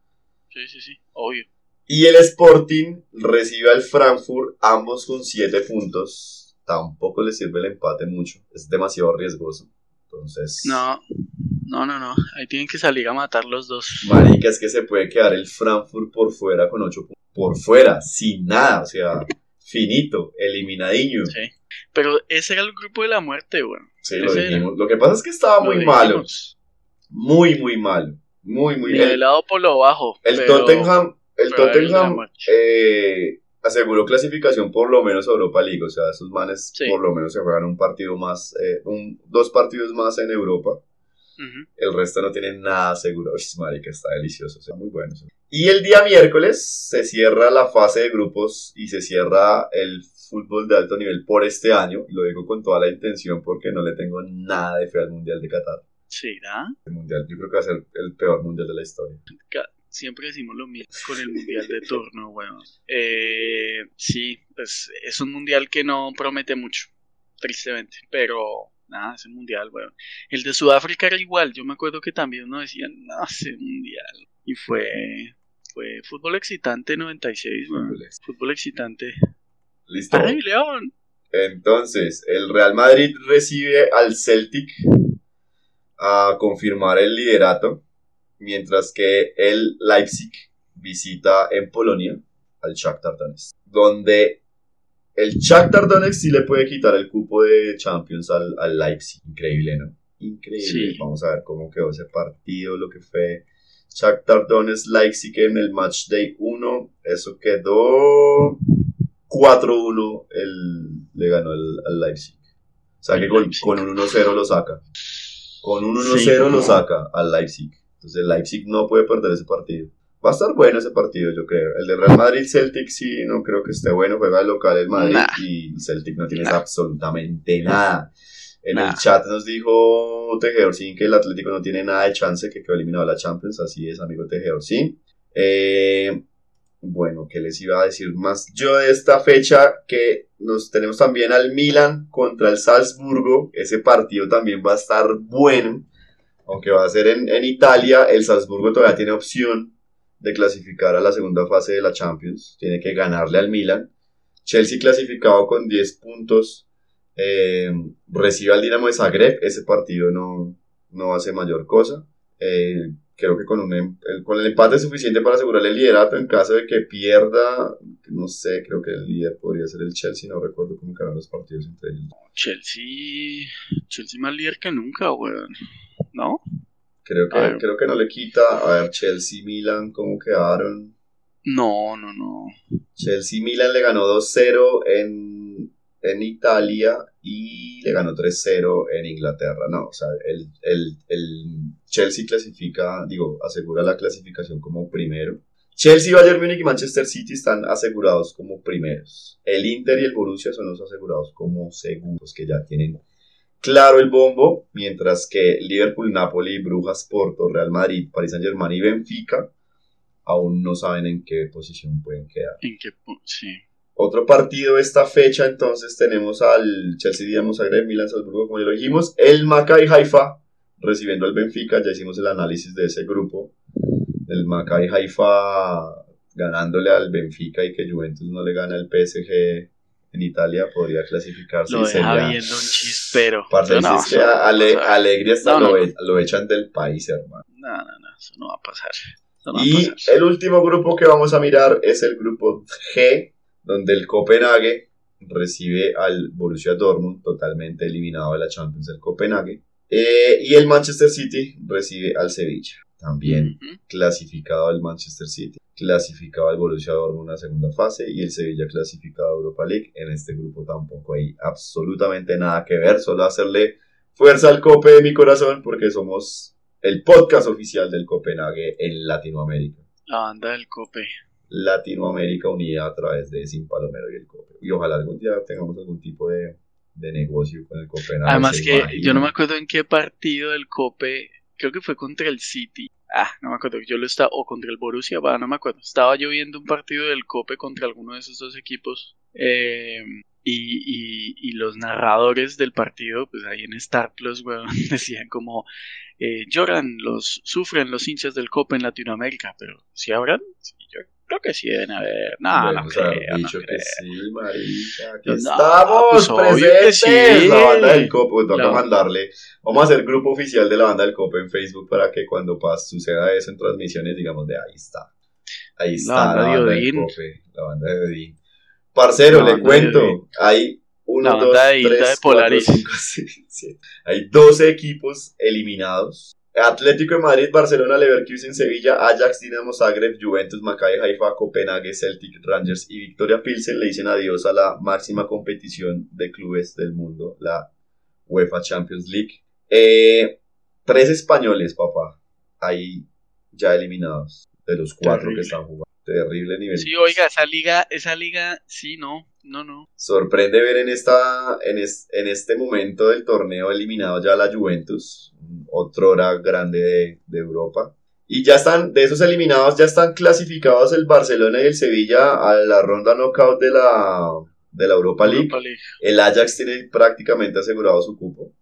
Sí, sí, sí. Obvio. Y el Sporting recibe al Frankfurt, ambos con 7 puntos. Tampoco le sirve el empate mucho. Es demasiado riesgoso. Entonces, No. No, no, no. Ahí tienen que salir a matar los dos. marica, es que se puede quedar el Frankfurt por fuera con 8 puntos. Por fuera, sin nada. O sea, finito, eliminadiño. Sí. Pero ese era el grupo de la muerte, weón. Sí, lo era. dijimos. Lo que pasa es que estaba muy malo. Muy, muy malo. Muy, muy el, Nivelado por lo bajo. el pero- Tottenham, el Tottenham eh, aseguró clasificación por lo menos a Europa League. O sea, esos manes Sí. por lo menos se juegan un partido más, eh, un, dos partidos más en Europa. El resto no tiene nada seguro. Uy, marica, está delicioso. o sea, muy bueno. Y el día miércoles se cierra la fase de grupos y se cierra el fútbol de alto nivel por este año. Lo digo con toda la intención porque no le tengo nada de fe al Mundial de Qatar. ¿Será? El mundial, yo creo que va a ser el peor mundial de la historia. Siempre decimos lo mismo con el mundial de turno, weón. Eh, sí, pues es un mundial que no promete mucho, tristemente. Pero nada, ese mundial, weón. El de Sudáfrica era igual. Yo me acuerdo que también uno decía, no, ese mundial. Y fue, fue fútbol excitante 96, weón. Fútbol excitante. Listo. ¡Ay, León! Entonces, el Real Madrid recibe al Celtic a confirmar el liderato, mientras que el Leipzig visita en Polonia al Shakhtar Donetsk, donde el Shakhtar Donetsk sí le puede quitar el cupo de Champions al, al Leipzig. Increíble, ¿no? Increíble. Sí. Vamos a ver cómo quedó ese partido, lo que fue Shakhtar Donetsk Leipzig en el Match Day 1. Eso quedó 4-1 el, le ganó el, al Leipzig. O sea que con, un 1-0 lo saca. Con un 1-0 Sí. lo saca al Leipzig. Entonces el Leipzig no puede perder ese partido. Va a estar bueno ese partido, yo creo. El de Real Madrid Celtic sí, no creo que esté bueno. Juega el local el Madrid Nah. y el Celtic no tiene Nah. absolutamente nada. En Nah. el chat nos dijo Tejedor Sin que el Atlético no tiene nada de chance que quedó eliminado de la Champions. Así es, amigo Tejedor Sin. Eh, Bueno, ¿qué les iba a decir más? Yo de esta fecha que nos tenemos también al Milan contra el Salzburgo. Ese partido también va a estar bueno. Aunque va a ser en, en Italia, el Salzburgo todavía tiene opción de clasificar a la segunda fase de la Champions. Tiene que ganarle al Milan. Chelsea clasificado con 10 puntos. Eh, recibe al Dinamo de Zagreb. Ese partido no, no hace mayor cosa. Eh, creo que con, un, em- el- con el empate es suficiente para asegurar el liderato en caso de que pierda. No sé, creo que el líder podría ser el Chelsea. No recuerdo cómo quedaron los partidos entre ellos. Chelsea. Chelsea más líder que nunca, weón. ¿No? Creo que, A ver. creo que no le quita. A ver, Chelsea, Milan, ¿cómo quedaron? No, no, no. Chelsea Milan le ganó 2-0 en, en Italia y le ganó 3-0 en Inglaterra. No, o sea, el, el, el Chelsea clasifica, digo, asegura la clasificación como primero. Chelsea, Bayern Múnich y Manchester City están asegurados como primeros. El Inter y el Borussia son los asegurados como segundos, que ya tienen claro el bombo, mientras que Liverpool, Napoli, Brujas, Porto, Real Madrid, Paris Saint-Germain y Benfica aún no saben en qué posición pueden quedar. ¿En qué Sí. Otro partido esta fecha, entonces tenemos al Chelsea Dinamo Zagreb, Milan Salzburgo, como ya lo dijimos, el Maccabi Haifa recibiendo al Benfica, ya hicimos el análisis de ese grupo, el Maccabi Haifa ganándole al Benfica y que Juventus no le gana al PSG en Italia, podría clasificarse Lo y deja sería... viendo un chispero. Parce, no, es que Ale- Alegre hasta no, lo, no. e- lo echan del país, hermano. No, no, no, eso no va a pasar. A Y pasar. el último grupo que vamos a mirar es el grupo G, donde el Copenhague recibe al Borussia Dortmund, totalmente eliminado de la Champions del Copenhague. Eh, y el Manchester City recibe al Sevilla, también clasificado al Manchester City, clasificado al Borussia Dortmund a segunda fase y el Sevilla clasificado a Europa League. En este grupo tampoco hay absolutamente nada que ver, solo hacerle fuerza al Cope de mi corazón porque somos el podcast oficial del Copenhague en Latinoamérica. La banda del Cope. Latinoamérica unida a través de Sin Palomero y el Cope. Y ojalá algún día tengamos algún tipo de, de negocio con el Copenhague. Además ¿se que yo no me acuerdo en qué partido del Cope, creo que fue contra el City. Ah, no me acuerdo, yo lo estaba, o contra el Borussia, va, no me acuerdo. Estaba yo viendo un partido del Cope contra alguno de esos dos equipos. eh, y, y, y los narradores del partido, pues ahí en Star Plus, weón, decían como, eh, lloran, los, sufren los hinchas del Cope en Latinoamérica, pero si habrán, sí, yo creo que sí deben haber. No, no creo, no dicho que creo. sí, marica. Aquí No, estamos pues, presentes. sí. La banda del Cope. Pues vamos a mandarle. Vamos a hacer grupo oficial de la banda del Cope en Facebook para que cuando pas, suceda eso en transmisiones, digamos, de ahí está. Ahí está la banda de banda, del Odín. Cope. La banda de Odín. Parcero, le cuento. Hay uno, La dos, tres, cuatro, cinco, seis, siete. Hay 12 equipos eliminados. Atlético de Madrid, Barcelona, Leverkusen, Sevilla, Ajax, Dinamo Zagreb, Juventus, Maccabi Haifa, Copenhague, Celtic, Rangers y Victoria Pilsen le dicen adiós a la máxima competición de clubes del mundo, la UEFA Champions League. Eh, tres españoles, papá, ahí ya eliminados de los cuatro Terrible. que están jugando. Terrible nivel. Sí, oiga, esa liga, esa liga, sí, no, no, no. Sorprende ver en, esta, en, es- en este momento del torneo eliminado ya la Juventus, otro hora grande de, de Europa. Y ya están, de esos eliminados, ya están clasificados el Barcelona y el Sevilla a la ronda knockout de la, de la Europa League. Europa League. El Ajax tiene prácticamente asegurado su cupo.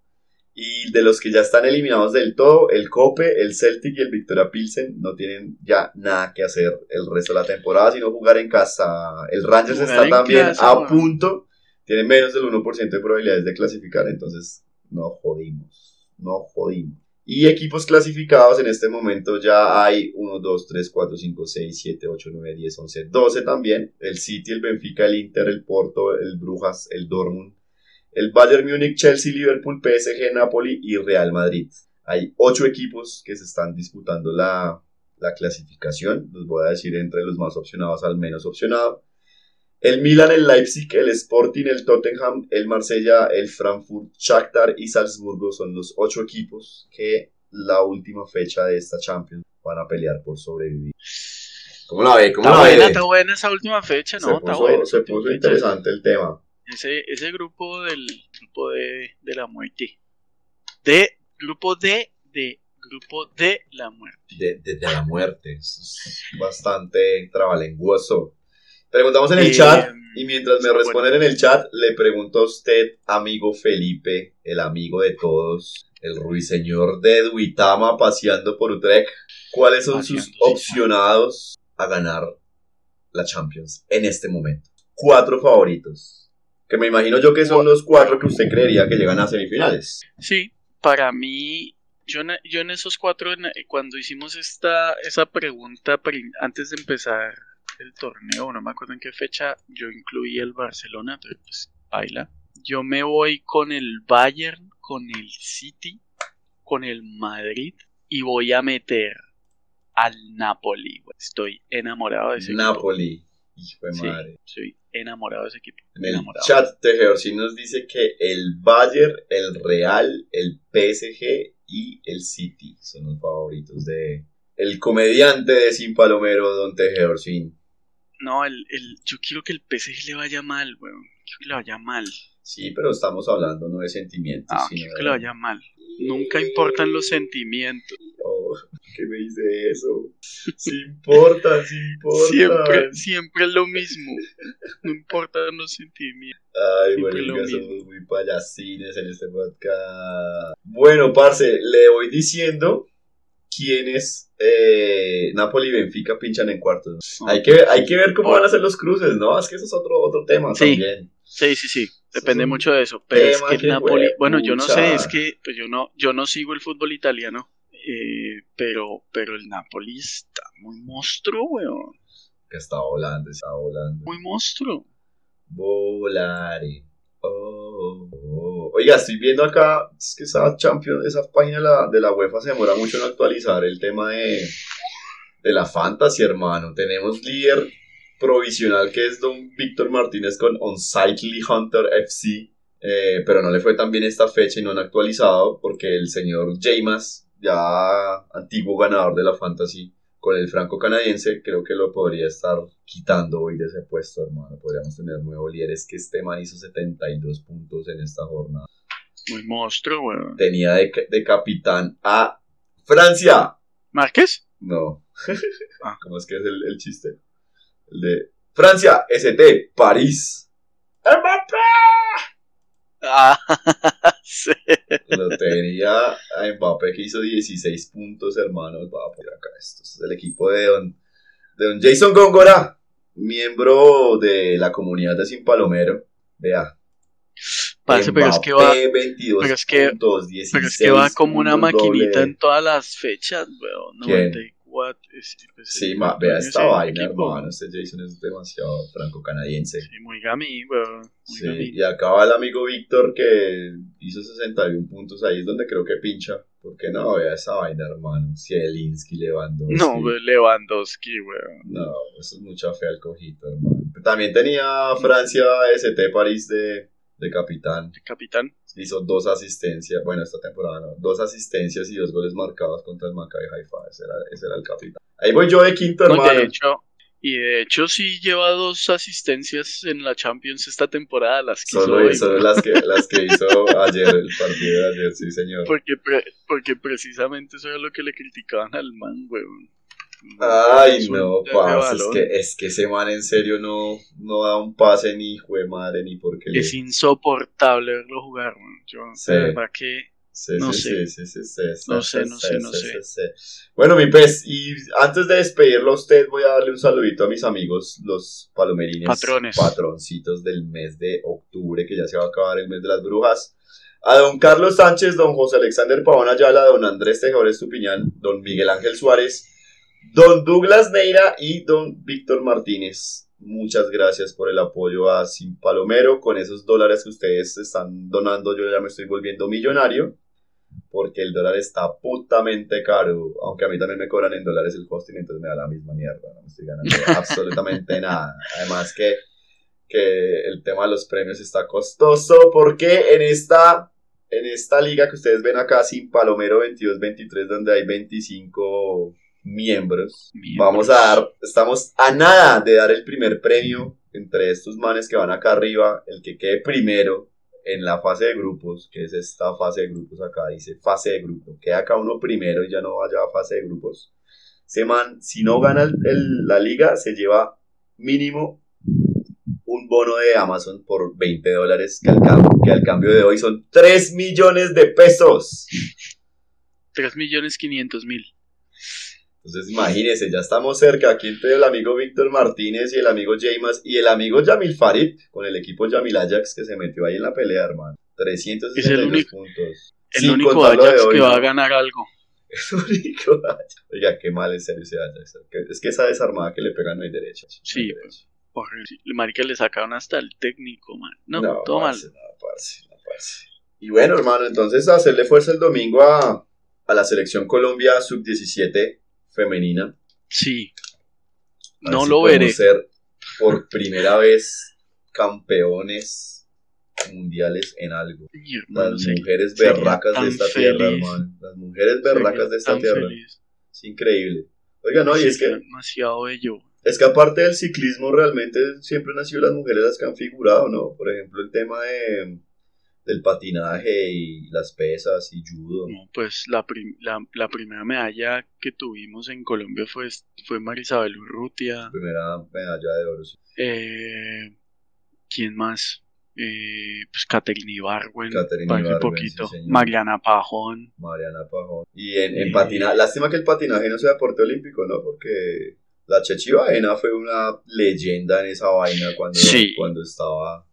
Y de los que ya están eliminados del todo, el Cope, el Celtic y el Victoria Pilsen no tienen ya nada que hacer el resto de la temporada, sino jugar en casa. El Rangers Jugar está también casa, a man. punto, tiene menos del 1% de probabilidades de clasificar, entonces no jodimos, no jodimos. Y equipos clasificados en este momento ya hay 1, 2, 3, 4, 5, 6, 7, 8, 9, 10, 11, 12 también. El City, el Benfica, el Inter, el Porto, el Brujas, el Dortmund, el Bayern Múnich, Chelsea, Liverpool, PSG, Napoli y Real Madrid. Hay ocho equipos que se están disputando la, la clasificación. Los voy a decir entre los más opcionados al menos opcionado. El Milan, el Leipzig, el Sporting, el Tottenham, el Marsella, el Frankfurt, Shakhtar y Salzburgo son los ocho equipos que la última fecha de esta Champions van a pelear por sobrevivir. ¿Cómo la ve? ¿Cómo Está la ve? buena, está buena esa última fecha, se ¿no? Está puso, buena. se puso fecha. interesante el tema. Ese, ese grupo del grupo de, de la muerte. De grupo D de grupo de la muerte. De, de- de la muerte. Es bastante trabalenguoso. Preguntamos en el Eh, chat y mientras me bueno. responden en el chat, le pregunto a usted, amigo Felipe, el amigo de todos, el ruiseñor de Duitama paseando por Utrecht, ¿cuáles son sus Paseando, opcionados a ganar la Champions en este momento? Cuatro favoritos. Que me imagino yo que son los cuatro que usted creería que llegan a semifinales. Sí, para mí, yo, en- yo en esos cuatro, en- cuando hicimos esta, esa pregunta antes de empezar el torneo, no me acuerdo en qué fecha, yo incluí el Barcelona, entonces pues baila. Yo me voy con el Bayern, con el City, con el Madrid y voy a meter al Napoli. Estoy enamorado de ese. Napoli. Hijo de Sí, madre. Enamorado de ese equipo. En el enamorado. chat Tejedorcín nos dice que el Bayern, el Real, el PSG y el City son los favoritos de el comediante de Sin Palomero, Don Tejedorcín. No, el, el, yo quiero que el PSG le vaya mal, weón. Quiero que le vaya mal. Sí, pero estamos hablando no de sentimientos, Ah, sino quiero de... que le vaya mal. Nunca importan los sentimientos. Oh, ¿Qué me dice eso? Sí importa, sí importa. Siempre, siempre es lo mismo. No importan los sentimientos. Ay, mismo. somos muy payasines en este podcast. Bueno, parce, le voy diciendo quiénes eh, Napoli y Benfica pinchan en cuartos. Hay que, hay que ver cómo van a ser los cruces, ¿no? Es que eso es otro, otro tema Sí. también. Sí, sí, sí. Depende es mucho de eso. Pero es que el que Napoli. Bueno, yo no sé, es que pues yo no, yo no sigo el fútbol italiano. eh, pero, pero el Napoli está muy monstruo, weón. Que está volando, está volando. Muy monstruo. Volare. Oh, oh. Oiga, estoy viendo acá, es que esa Champions, esa página de la, de la UEFA se demora mucho en actualizar el tema de, de la fantasy, hermano. Tenemos líder provisional que es Don Víctor Martínez con Unsightly Hunter FC, eh, pero no le fue tan bien esta fecha y no han actualizado porque el señor Jamas, ya antiguo ganador de la fantasy, con el franco canadiense, creo que lo podría estar quitando hoy de ese puesto, hermano. Podríamos tener nuevo líder. Es que este man hizo 72 puntos en esta jornada. Muy monstruo, weón. Tenía de, de capitán a Francia. ¿Márquez? No. Ah. ¿Cómo es que es el, el chiste? El de Francia, ST, París. ¡Mbappé! Ah, sí. Lo tenía a Mbappé que hizo 16 puntos, hermano. Va por acá. Esto es el equipo de don, de don Jason Góngora, miembro de la comunidad de Sin Palomero. Vea. Parce, pero es que va, Mbappé, 22 pero es que- puntos, 16 pero es que va como una maquinita doble. en todas las fechas, weón. ¿Quién? 94. es- pues, Sí, el- ma, vea esta vaina, equipo. hermano. Este Jason es demasiado franco-canadiense. Sí, muy gamín, weón. Muy Sí, gamín. y acá va el amigo Víctor que hizo 61 puntos. Ahí es donde creo que pincha. Porque no, vea esa vaina, hermano. Zielinski, Lewandowski. No, Lewandowski, weón. No, eso es mucha fe al cojito, hermano. También tenía Francia ST París de, de capitán. El capitán. Hizo dos asistencias. Bueno, esta temporada no. Dos asistencias y dos goles marcados contra el Maccabi Haifa. Ese era, ese era el capitán. Ahí voy yo de quinto, No, hermano. de hecho, y de hecho sí lleva dos asistencias en la Champions esta temporada, las que hizo Solo, hoy, solo las, que, las que hizo ayer, el partido de ayer, sí, señor. Porque, pre- porque precisamente eso era lo que le criticaban al man, weón. Ay, no, parce, es que, es que ese man en serio no, no da un pase ni hijo de madre ni porque le... Es insoportable verlo jugar, weón. Yo, Sí. de verdad que Sí, no sí, sé. No sé, no sé, no sé. Bueno, mi pez, y antes de despedirlo a usted, voy a darle un saludito a mis amigos, los palomerines. Patrones. Patroncitos del mes de octubre, que ya se va a acabar el mes de las brujas. A don Carlos Sánchez, don José Alexander Pavón Ayala, don Andrés Tejores Estupiñán, don Miguel Ángel Suárez, don Douglas Neira y don Víctor Martínez. Muchas gracias por el apoyo a Sin Palomero. Con esos dólares que ustedes están donando, yo ya me estoy volviendo millonario porque el dólar está putamente caro, aunque a mí también me cobran en dólares el hosting, entonces me da la misma mierda, no me estoy ganando absolutamente nada. Además que, que el tema de los premios está costoso, porque en esta, en esta liga que ustedes ven acá, sin Palomero 22-23, donde hay 25 miembros, Miembros. vamos a dar, estamos a nada de dar el primer premio entre estos manes que van acá arriba, el que quede primero en la fase de grupos, que es esta fase de grupos acá, dice fase de grupos, queda acá uno primero y ya no vaya a fase de grupos. Se man, si no gana el- el- la liga, se lleva mínimo un bono de Amazon por 20 dólares, que al, cambio, que al cambio de hoy son 3 millones de pesos. 3 millones 500 mil. Entonces imagínense, ya estamos cerca. Aquí entre el amigo Víctor Martínez y el amigo Jamas y el amigo Yamil Farid con el equipo Yamil Ajax que se metió ahí en la pelea, hermano. 362 Es puntos. El único Ajax hoy, que va a ganar algo. El único Ajax. Oiga, qué mal en serio ese Ajax. Es que esa desarmada que le pegan no hay derecho. Sí, no derecho. Horrible. El marica le sacaron hasta el técnico, man. No, todo mal. no, parce, no, parce. Y bueno, hermano, entonces hacerle fuerza el domingo a, a la selección Colombia sub-17 femenina. Sí. A ver No si lo veré. ser por primera vez campeones mundiales en algo. Hermano, Las mujeres berracas de esta tierra, hermano. Las mujeres berracas de esta tierra. feliz. Es increíble. Oiga, no, y es que, demasiado bello. es que aparte del ciclismo, realmente siempre han sido las mujeres las que han figurado, ¿no? Por ejemplo, el tema de, del patinaje y las pesas y judo. No, pues la, prim- la, la primera medalla que tuvimos en Colombia fue, fue Marisabel Urrutia. Primera medalla de oro. sí. Eh, ¿Quién más? Eh, pues Caterina hace Ibargüen, poquito. sí. Mariana Pajón. Mariana Pajón. Y en, en Eh. patinaje, lástima que el patinaje no sea deporte olímpico, ¿no? Porque la Chechi Baena fue una leyenda en esa vaina cuando, Sí. cuando estaba.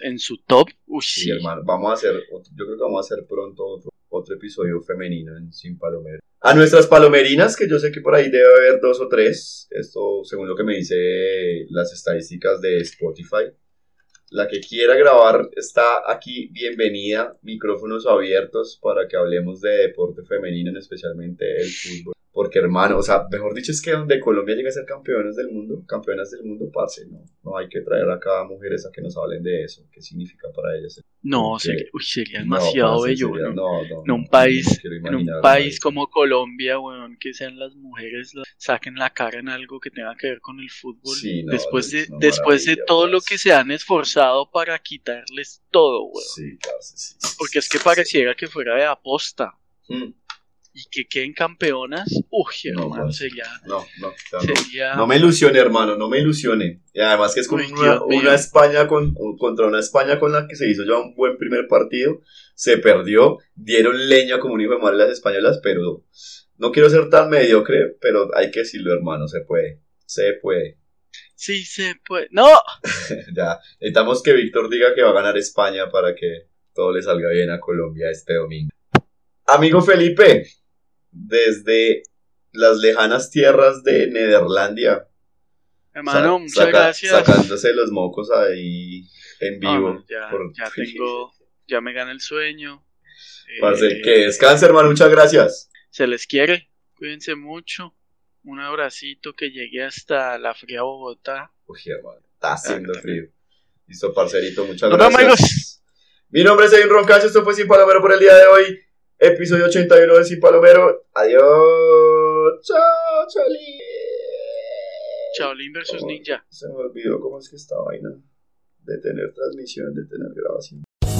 En su top. Uy, Sí, sí. hermano. Vamos a hacer, yo creo que vamos a hacer pronto otro, otro episodio femenino en Sin Palomero. A nuestras palomerinas, que yo sé que por ahí debe haber dos o tres, esto según lo que me dice las estadísticas de Spotify. La que quiera grabar está aquí, bienvenida, micrófonos abiertos para que hablemos de deporte femenino, especialmente el fútbol. Porque hermano, o sea, mejor dicho es que donde Colombia llega a ser campeones del mundo, campeonas del mundo, parce, no, no hay que traer acá mujeres a que nos hablen de eso, qué significa para ellas. No, porque- sería, uy, sería No, demasiado parce, bello. sería- no, no, en un no, país- no En un país como Colombia, weón, que sean las mujeres saquen la cara en algo que tenga que ver con el fútbol. Sí, no, después de, después de todo lo que se han esforzado para quitarles todo, weón. Sí, parce, sí, sí, Porque es que pareciera que fuera de aposta. sí. Mm, Y que queden campeonas, uy, No, hermano, sería, No, no, no. sería... No me ilusione, hermano, no me ilusione. Y además que es con Uy, una España con, contra una España con la que se hizo ya un buen primer partido. Se perdió, dieron leña como un hijo de madre las españolas, pero no quiero ser tan mediocre, pero hay que decirlo, hermano, se puede. Se puede. Sí se puede. ¡No! ya, necesitamos que Víctor diga que va a ganar España para que todo le salga bien a Colombia este domingo. Amigo Felipe, desde las lejanas tierras de Nederlandia, Hermano, muchas saca- gracias. Sacándose los mocos ahí en No, vivo. ya, por- ya tengo, ya me gana el sueño. Eh, que descanse, hermano. Muchas gracias. Se les quiere, cuídense mucho. Un abracito que llegue hasta la fría Bogotá. Uy, hermano. Está haciendo Ah, frío. Listo, parcerito. Muchas Nos gracias. vemos, amigos. Mi nombre es Edwin Roncacho. Esto fue Sin Palomero por el día de hoy. Episodio 81 de Sin Palomero. Adiós. Chao, Choli. Shaolin versus Oh. Ninja. Se me olvidó cómo es que esta vaina de tener transmisión, de tener grabación.